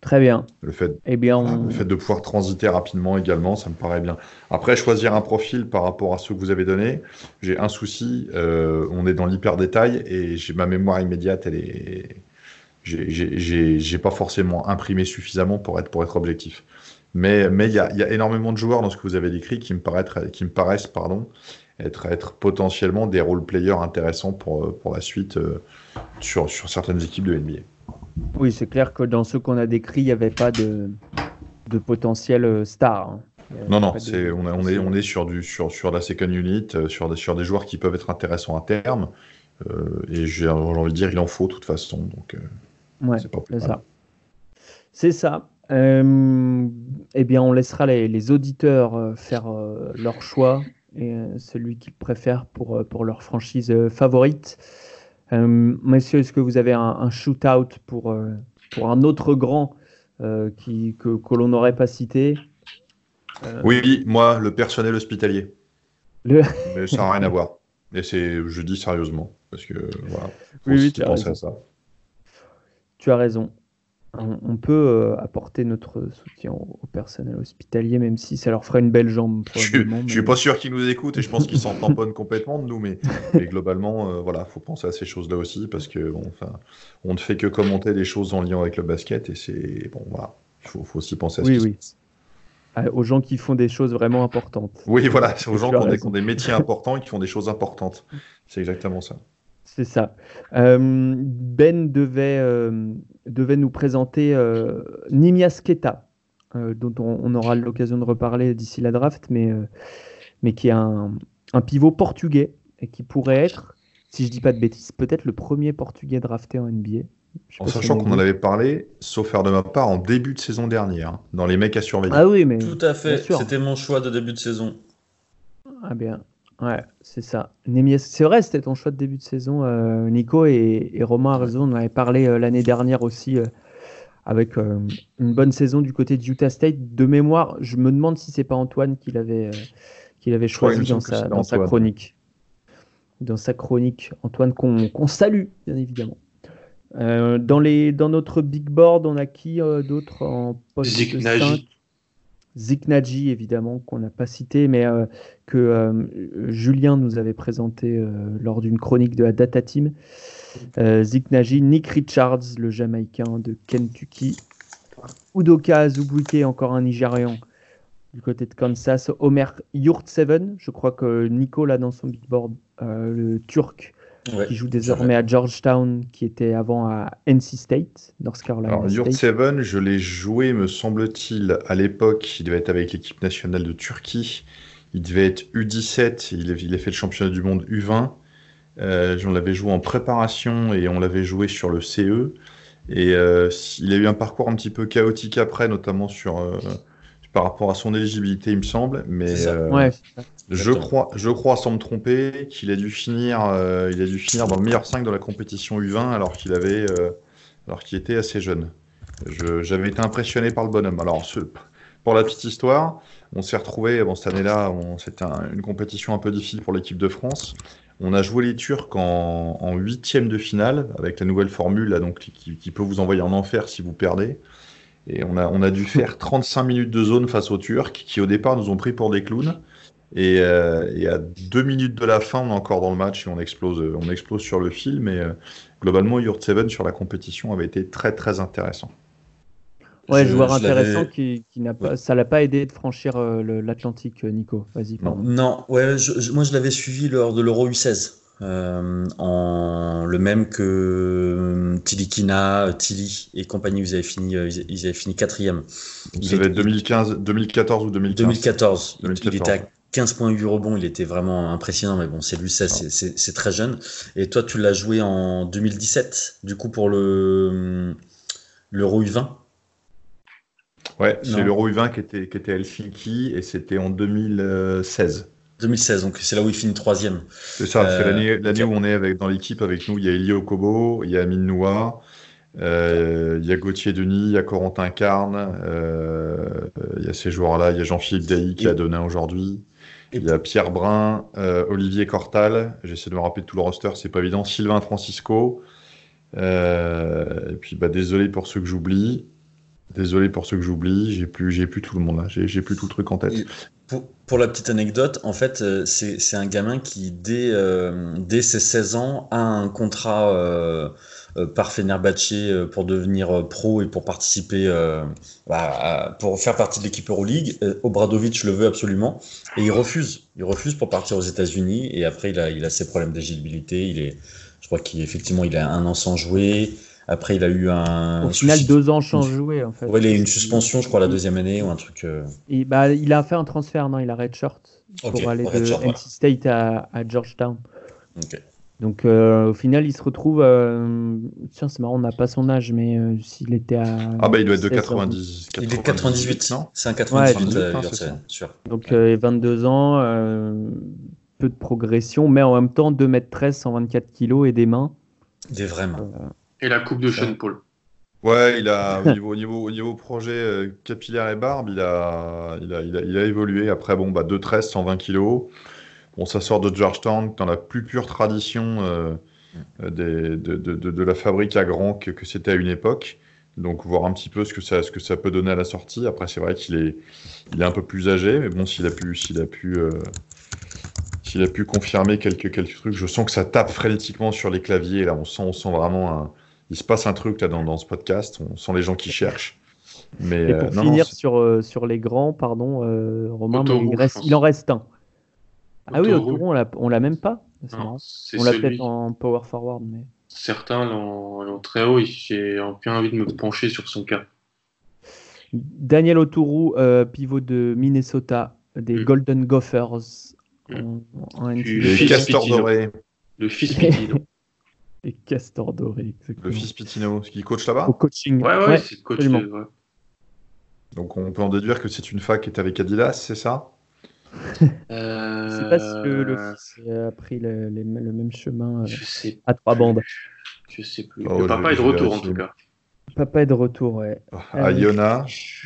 Très bien. Le fait, eh bien, le fait de pouvoir transiter rapidement également, ça me paraît bien. Après, choisir un profil par rapport à ce que vous avez donné, j'ai un souci, euh, on est dans l'hyper détail et j'ai ma mémoire immédiate, elle est, j'ai pas forcément imprimé suffisamment pour être, pour être objectif. Mais il y, a, y, a, énormément de joueurs dans ce que vous avez décrit qui me, paraître, qui me paraissent pardon, être, être potentiellement des role players intéressants pour, pour la suite euh, sur, sur certaines équipes de NBA. Oui, c'est clair que dans ceux qu'on a décrits, il n'y avait pas de, de potentiel euh, star. Hein. Non, non, c'est, on, on, est, on est sur, du, sur, sur la second unit, euh, sur des, sur des joueurs qui peuvent être intéressants à terme. et j'ai, envie de dire, il en faut de toute façon. Donc, ouais, c'est ça. C'est ça. Euh, eh bien, on laissera les, auditeurs euh, faire euh, leur choix et celui qu'ils préfèrent pour, pour leur franchise favorite. Monsieur, est-ce que vous avez un, un shoot-out pour, pour un autre grand qui, que, que l'on n'aurait pas cité? Oui, moi, le personnel hospitalier. Mais ça n'a rien à voir. Et c'est, je dis sérieusement, parce que voilà, faut oui, tu ça. Tu as raison on, peut euh, apporter notre soutien au, personnel hospitalier, même si ça leur ferait une belle jambe. Je, ne suis pas sûr qu'ils nous écoutent et je pense qu'ils s'en tamponnent complètement de nous, mais, globalement, euh, voilà, faut penser à ces choses-là aussi parce que enfin, on ne fait que commenter des choses en lien avec le basket et c'est bon, voilà, il faut, aussi penser à ce oui, oui. aux gens qui font des choses vraiment importantes. Oui, voilà, aux gens qui ont, des, qui ont, des, métiers importants et qui font des choses importantes. C'est exactement ça. C'est ça. Euh, ben devait, euh, devait nous présenter euh, Nimias Keta, dont on, aura l'occasion de reparler d'ici la draft, mais, mais qui est un, un, pivot portugais et qui pourrait être, si je dis pas de bêtises, peut-être le premier portugais drafté en NBA. En sachant qu'on en avait parlé, sauf faire de ma part, en début de saison dernière, hein, dans les mecs à surveiller. Ah oui, mais. Tout à fait, c'était mon choix de début de saison. Ah bien. Ouais, c'est ça. C'est vrai, c'était ton choix de début de saison, euh, Nico, et, Romain a raison. On en avait parlé euh, l'année dernière aussi, euh, avec une bonne saison du côté de Utah State. De mémoire, je me demande si c'est pas Antoine qui l'avait avait choisi dans, sa, dans sa, chronique. Dans sa chronique, Antoine, qu'on salue, bien évidemment. dans, les, dans notre big board, on a qui d'autre en poste 5 Zik Naji, évidemment, qu'on n'a pas cité, mais euh, que euh, Julien nous avait présenté euh, lors d'une chronique de la Data Team. Zik Naji, Nick Richards, le Jamaïcain de Kentucky, Udoka Azubuike, encore un Nigérian du côté de Kansas, Omer Yurtseven, je crois que Nico l'a dans son big board, le Turc qui joue désormais à Georgetown, qui était avant à NC State, North Carolina. Alors, Yurt Seven, je l'ai joué, me semble-t-il, à l'époque. Il devait être avec l'équipe nationale de Turquie. Il devait être U17. Il a, fait le championnat du monde U20. Euh, on l'avait joué en préparation et on l'avait joué sur le CE. Et euh, il a eu un parcours un petit peu chaotique après, notamment sur, euh, par rapport à son éligibilité, il me semble. Mais euh, ouais, je crois, je crois sans me tromper qu'il a dû finir, euh, il a dû finir dans le meilleur 5 de la compétition U20 alors qu'il avait, euh, alors qu'il était assez jeune. J'avais été impressionné par le bonhomme. Alors, ce, pour la petite histoire, on s'est retrouvé bon, cette année-là, c'était une compétition un peu difficile pour l'équipe de France. On a joué les Turcs en huitième de finale avec la nouvelle formule là, donc, qui, qui, peut vous envoyer en enfer si vous perdez. Et on a, on a dû faire 35 minutes de zone face aux Turcs qui au départ nous ont pris pour des clowns. Euh, et, à deux minutes de la fin, on est encore dans le match et on explose, on explose sur le fil. Mais euh, globalement, Yurt Seven sur la compétition avait été très très intéressant. Ouais, joueur intéressant qui, qui n'a pas, ça l'a pas aidé de franchir euh, l'Atlantique, Nico. Vas-y. Non, ouais, moi je l'avais suivi lors de l'Euro U16. en le même que Tilikina, Tilly et compagnie, ils avaient fini, ils avaient fini quatrième. Vous avez 2015, 2014 ou 2015 2014. 2014. Il était 15 points 8 rebonds, il était vraiment impressionnant, mais bon, c'est lui, ça, c'est très jeune. Et toi, tu l'as joué en 2017, du coup, pour le l'Euro U20 Ouais, c'est l'Euro U20 qui était, qui était Helsinki, et c'était en 2016. 2016, donc c'est là où il finit troisième. C'est ça, c'est euh, l'année où on est avec, dans l'équipe avec nous. Il y a Elio Kobo, il y a Amine Noua, euh, il y a Gauthier Denis, il y a Corentin Carne, euh, il y a ces joueurs-là, il y a Jean-Philippe Dailly qui a donné aujourd'hui. Il y a Pierre Brun, euh, Olivier Cortal, j'essaie de me rappeler de tout le roster, c'est pas évident, Sylvain Francisco. Euh, et puis bah, désolé pour ceux que j'oublie. Désolé pour ceux que j'oublie, j'ai plus, j'ai plus tout le monde là, j'ai plus tout le truc en tête. Pour, pour, la petite anecdote, en fait, euh, c'est un gamin qui, dès, dès ses 16 ans, a un contrat par Fenerbahce euh, pour devenir euh, pro et pour participer, bah, pour faire partie de l'équipe Euroleague. Obradovic le veut absolument et il refuse. Il refuse pour partir aux États-Unis et après il a, il a ses problèmes d'éligibilité. Il est, je crois qu'effectivement il a un an sans jouer. Après, il a eu un. Au final, deux ans sans jouer, en fait. Ouais, il a eu une suspension, je crois, la deuxième année ou un truc. Et bah, il a fait un transfert, non Il a redshirt pour aller de NC State à, à Georgetown. Ok. Donc euh, au final, il se retrouve. Euh, tiens, c'est marrant, on n'a pas son âge, mais euh, s'il était à. Ah bah il doit être de 90. Il est 98, non? C'est un 98, ouais, sûr. Donc 22 ans, peu de progression, mais en même temps 2m13, 124 kg et des mains. Des vraies mains. et la coupe de Sean Paul. Ouais, il a au niveau, au niveau, au niveau projet capillaire et barbe, il a, il a, il a, il a évolué. Après, bon, bah 2,13, 120 kg. Bon, ça sort de Georgetown, dans la plus pure tradition euh, euh, des, de, de, de, la fabrique à grands que, que c'était à une époque. Donc, voir un petit peu ce que ça, ce que ça peut donner à la sortie. Après, c'est vrai qu'il est, il est un peu plus âgé, mais bon, s'il a pu, s'il a pu, euh, s'il a pu confirmer quelques, quelques trucs, je sens que ça tape frénétiquement sur les claviers. Là, on sent, on sent vraiment, un... il se passe un truc là dans, dans ce podcast. On sent les gens qui cherchent. Mais Et pour euh, non, finir non, sur, euh, sur les grands, pardon, euh, Romain, il, reste- il en reste un. Ah oui. Autoroute, on l'a- on l'a même pas. Non, On l'a peut-être en power forward, mais. Certains l'ont très haut et j'ai bien envie de me pencher sur son cas. Daniel Autourou, euh, pivot de Minnesota, des Mm. Golden Gophers. Mm. En, en Fils castors Pitino. dorés, Le fils Pitino. Les castors dorés, le exactement. fils Pitino, qui coach là-bas. Au coaching. Ouais, ouais, c'est le coach. de- ouais. Donc on peut en déduire que c'est une fac qui est avec Adidas, c'est ça? Euh, Je sais pas si le, le fils a pris le, les- le même chemin euh, Je sais à trois bandes. Je sais plus. Oh, le papa est de retour en tout cas. Papa est de retour, ouais. À Ah, Iona,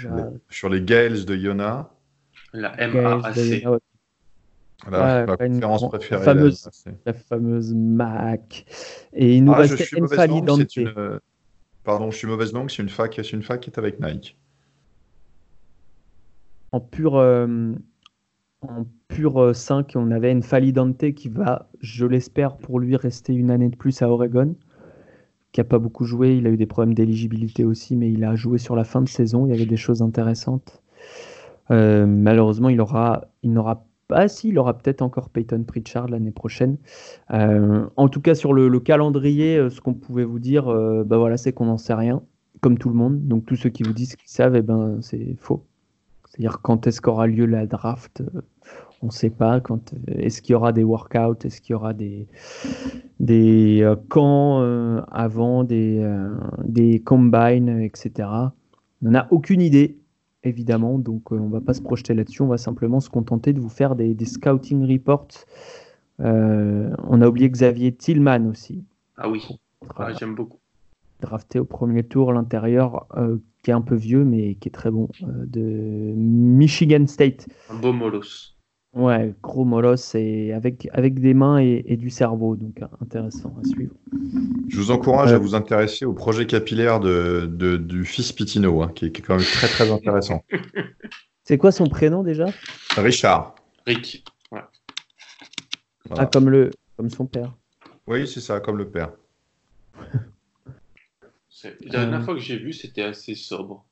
Ah, sur les Gales de Iona. La MAAC. Ouais, Voilà, Ouais, ma conférence préférée. fameuse. là, c'est- la fameuse Mac. Et il nous Ah, je restait suis mauvaise Enfali Dante. une... euh, Pardon, je suis mauvaise langue, c'est une fac, c'est une fac qui est avec Nike. En pur, euh, en pur euh, 5, on avait Enfali Dante qui va, je l'espère pour lui, rester une année de plus à Oregon. Qui n'a pas beaucoup joué, il a eu des problèmes d'éligibilité aussi, mais il a joué sur la fin de saison. Il y avait des choses intéressantes. Euh, malheureusement, il aura, il n'aura pas, si, il aura peut-être encore Peyton Pritchard l'année prochaine. Euh, en tout cas, sur le, le calendrier, euh, ce qu'on pouvait vous dire, euh, bah voilà, c'est qu'on n'en sait rien, comme tout le monde. Donc tous ceux qui vous disent qu'ils savent, eh ben, c'est faux. C'est-à-dire quand est-ce qu'aura lieu la draft, euh, on ne sait pas. Quand euh, est-ce qu'il y aura des workouts, est-ce qu'il y aura des des euh, camps euh, avant, des euh, des combines, etc. On n'en a aucune idée, évidemment. Donc on va pas se projeter là-dessus. On va simplement se contenter de vous faire des, des scouting reports. On a oublié Xavier Tillman aussi, Ah oui, Ah, j'aime beaucoup. Drafté au premier tour, l'intérieur euh, qui est un peu vieux mais qui est très bon, euh, de Michigan State. Un beau molos. Ouais, gros molosse et avec, avec des mains et, et du cerveau, donc euh, intéressant à suivre. Je vous encourage Euh, à vous intéresser au projet capillaire de, de- du fils Pitino, hein, qui, est, qui est quand même très très intéressant. C'est quoi son prénom déjà? Richard. Rick. Ouais. Voilà. Ah, comme, le, comme son père. Oui, c'est ça, comme le père. La dernière Euh. fois que j'ai vu, c'était assez sobre.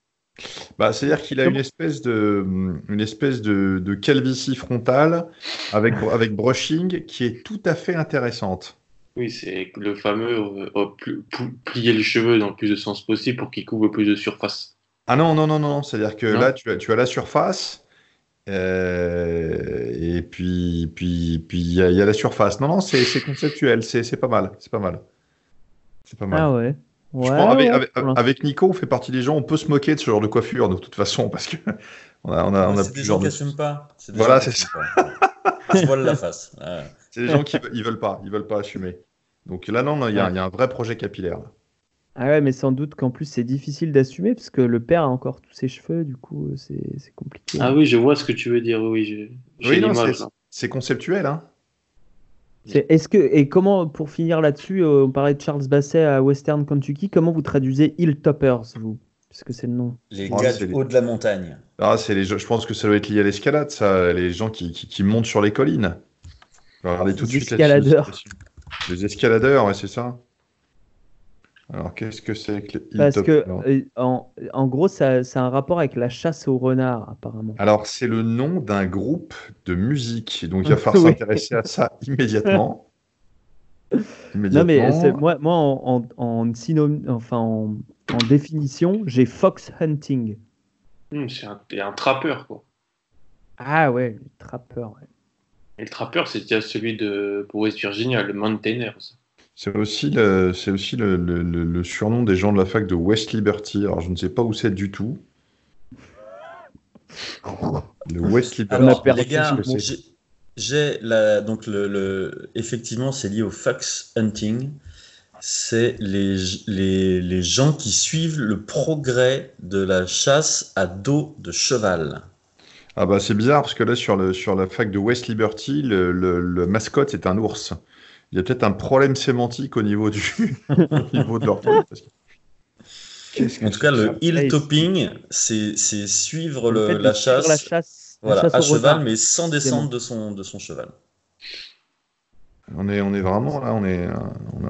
Bah, C'est-à-dire qu'il a une espèce de, une espèce de, de calvitie frontale avec, avec brushing qui est tout à fait intéressante. Oui, c'est le fameux euh, oh, pl- pl- plier les cheveux dans le plus de sens possible pour qu'ils couvrent plus de surface. Ah non, non, non, non, c'est-à-dire que Non. là, tu as, tu as la surface, euh, et puis puis puis il y, a il y a la surface. Non, non, c'est c'est conceptuel, c'est c'est pas mal, c'est pas mal. C'est pas mal. Ah ouais. Je pense avec, ouais, avec- pour l'instant. avec Nico, on fait partie des gens, on peut se moquer de ce genre de coiffure de toute façon, parce que on a, on a, on a c'est des plusieurs gens qui de- n'assument pas. Des Voilà, qui c'est assument pas. Ils se voilent la face. Ouais. C'est des gens qui ils veulent pas, ils veulent pas assumer. Donc là, non, non, il y, a- il y a un vrai projet capillaire. là. Ah ouais, mais sans doute qu'en plus c'est difficile d'assumer parce que le père a encore tous ses cheveux, du coup c'est compliqué. Ah oui, je vois ce que tu veux dire. Oui, j'ai j'ai Oui, non, là. C'est conceptuel, hein. C'est- Est-ce que et comment pour finir là-dessus, euh, on parlait de Charles Basset à Western Kentucky, comment vous traduisez Hilltoppers vous? Parce que c'est le nom. Les Oh, gars du les- haut de la montagne. Ah, c'est les, je pense que ça doit être lié à l'escalade, ça, les gens qui, qui, qui montent sur les collines. Regardez tout de Les suite la escaladeurs. Les escaladeurs, ouais, c'est ça. Alors, qu'est-ce que c'est que les Parce que euh, en, en gros ça, ça a un rapport avec la chasse au renard apparemment. Alors, c'est le nom d'un groupe de musique, donc il va falloir Oui. s'intéresser à ça immédiatement. Non mais Immédiatement. moi, moi en, en, en synony- enfin en, en définition, j'ai fox hunting. Hum, c'est un, trappeur, quoi. Ah ouais, le trappeur. ouais. Et le trappeur, c'était celui de pour West Virginia, le Mountaineer. C'est aussi, le, c'est aussi le, le- le- le surnom des gens de la fac de West Liberty. Alors, je ne sais pas où c'est du tout. Le West Liberty. Alors, les gars, j'ai- j'ai la donc le, le- effectivement c'est lié au fox hunting. C'est les, les, les gens qui suivent le progrès de la chasse à dos de cheval. Ah bah c'est bizarre parce que là sur, le, sur la fac de West Liberty, le, le- le mascotte c'est un ours. Il y a peut-être un problème sémantique au niveau du au niveau de leur truc. parce que- Qu'est-ce que En tout cas, le hill topping, c'est c'est suivre Le le- fait de la, chasse, la chasse, la voilà, chasse à au cheval, mais sans descendre de son, de son cheval. on est, on est vraiment là, on est,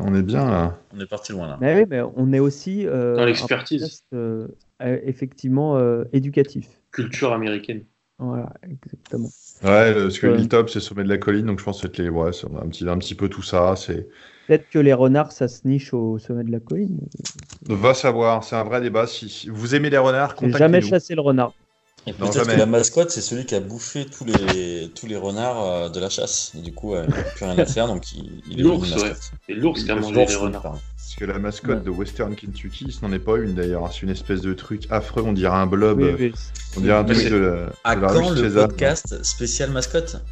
on est- bien là. On est parti loin là. Mais oui, mais on est aussi euh, Dans l'expertise. euh, effectivement euh, éducatif. Culture américaine. Voilà, exactement. Ouais, le- parce que Ouais. Hilltop, c'est sommet de la colline, donc je pense que c'est les, ouais, c'est un petit, un petit peu tout ça. C'est Peut-être que les renards, ça se niche au sommet de la colline. va savoir, c'est un vrai débat. Si vous aimez les renards, J'ai jamais contactez-nous. chassé le renard. Et Non, peut-être que la mascotte, c'est celui qui a bouffé tous les, tous les renards euh, de la chasse. Et du coup, euh, il n'a plus rien à faire, donc il, il est L'ours, ouais. C'est l'ours qui a mangé les renards. Parce que la mascotte Ouais. de Western Kentucky, ce n'en est pas une d'ailleurs. C'est une espèce de truc affreux, on dirait un blob. Oui, oui. On dirait un truc de la, À de la quand le César. podcast spécial mascotte?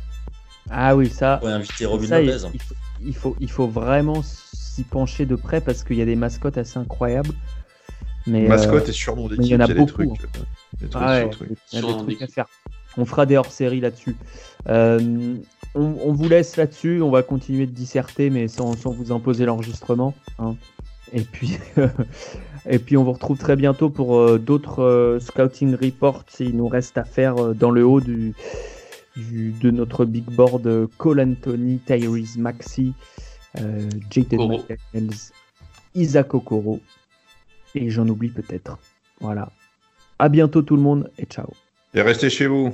Ah oui, ça. On pourrait inviter Robin ça, il, Lopez. il faut, il, faut, il faut vraiment s'y pencher de près parce qu'il y a des mascottes assez incroyables. Mais, Mascotte euh, et surnom mais d'équipe, il y en a des beaucoup, trucs. hein. euh, des trucs ah sur ouais, trucs. il y a des trucs à d'équipe. faire. On fera des hors-séries là-dessus. Euh, on, on vous laisse là-dessus. On va continuer de disserter, mais sans, sans vous imposer l'enregistrement. hein. Et puis, et puis, on vous retrouve très bientôt pour euh, d'autres euh, scouting reports. Il nous reste à faire euh, dans le haut du, du- de notre big board euh, Cole Anthony, Tyrese Maxi, euh, Jaden. McDaniels, Isaac Okoro. Et j'en oublie peut-être. Voilà. À bientôt tout le monde et ciao. Et restez chez vous.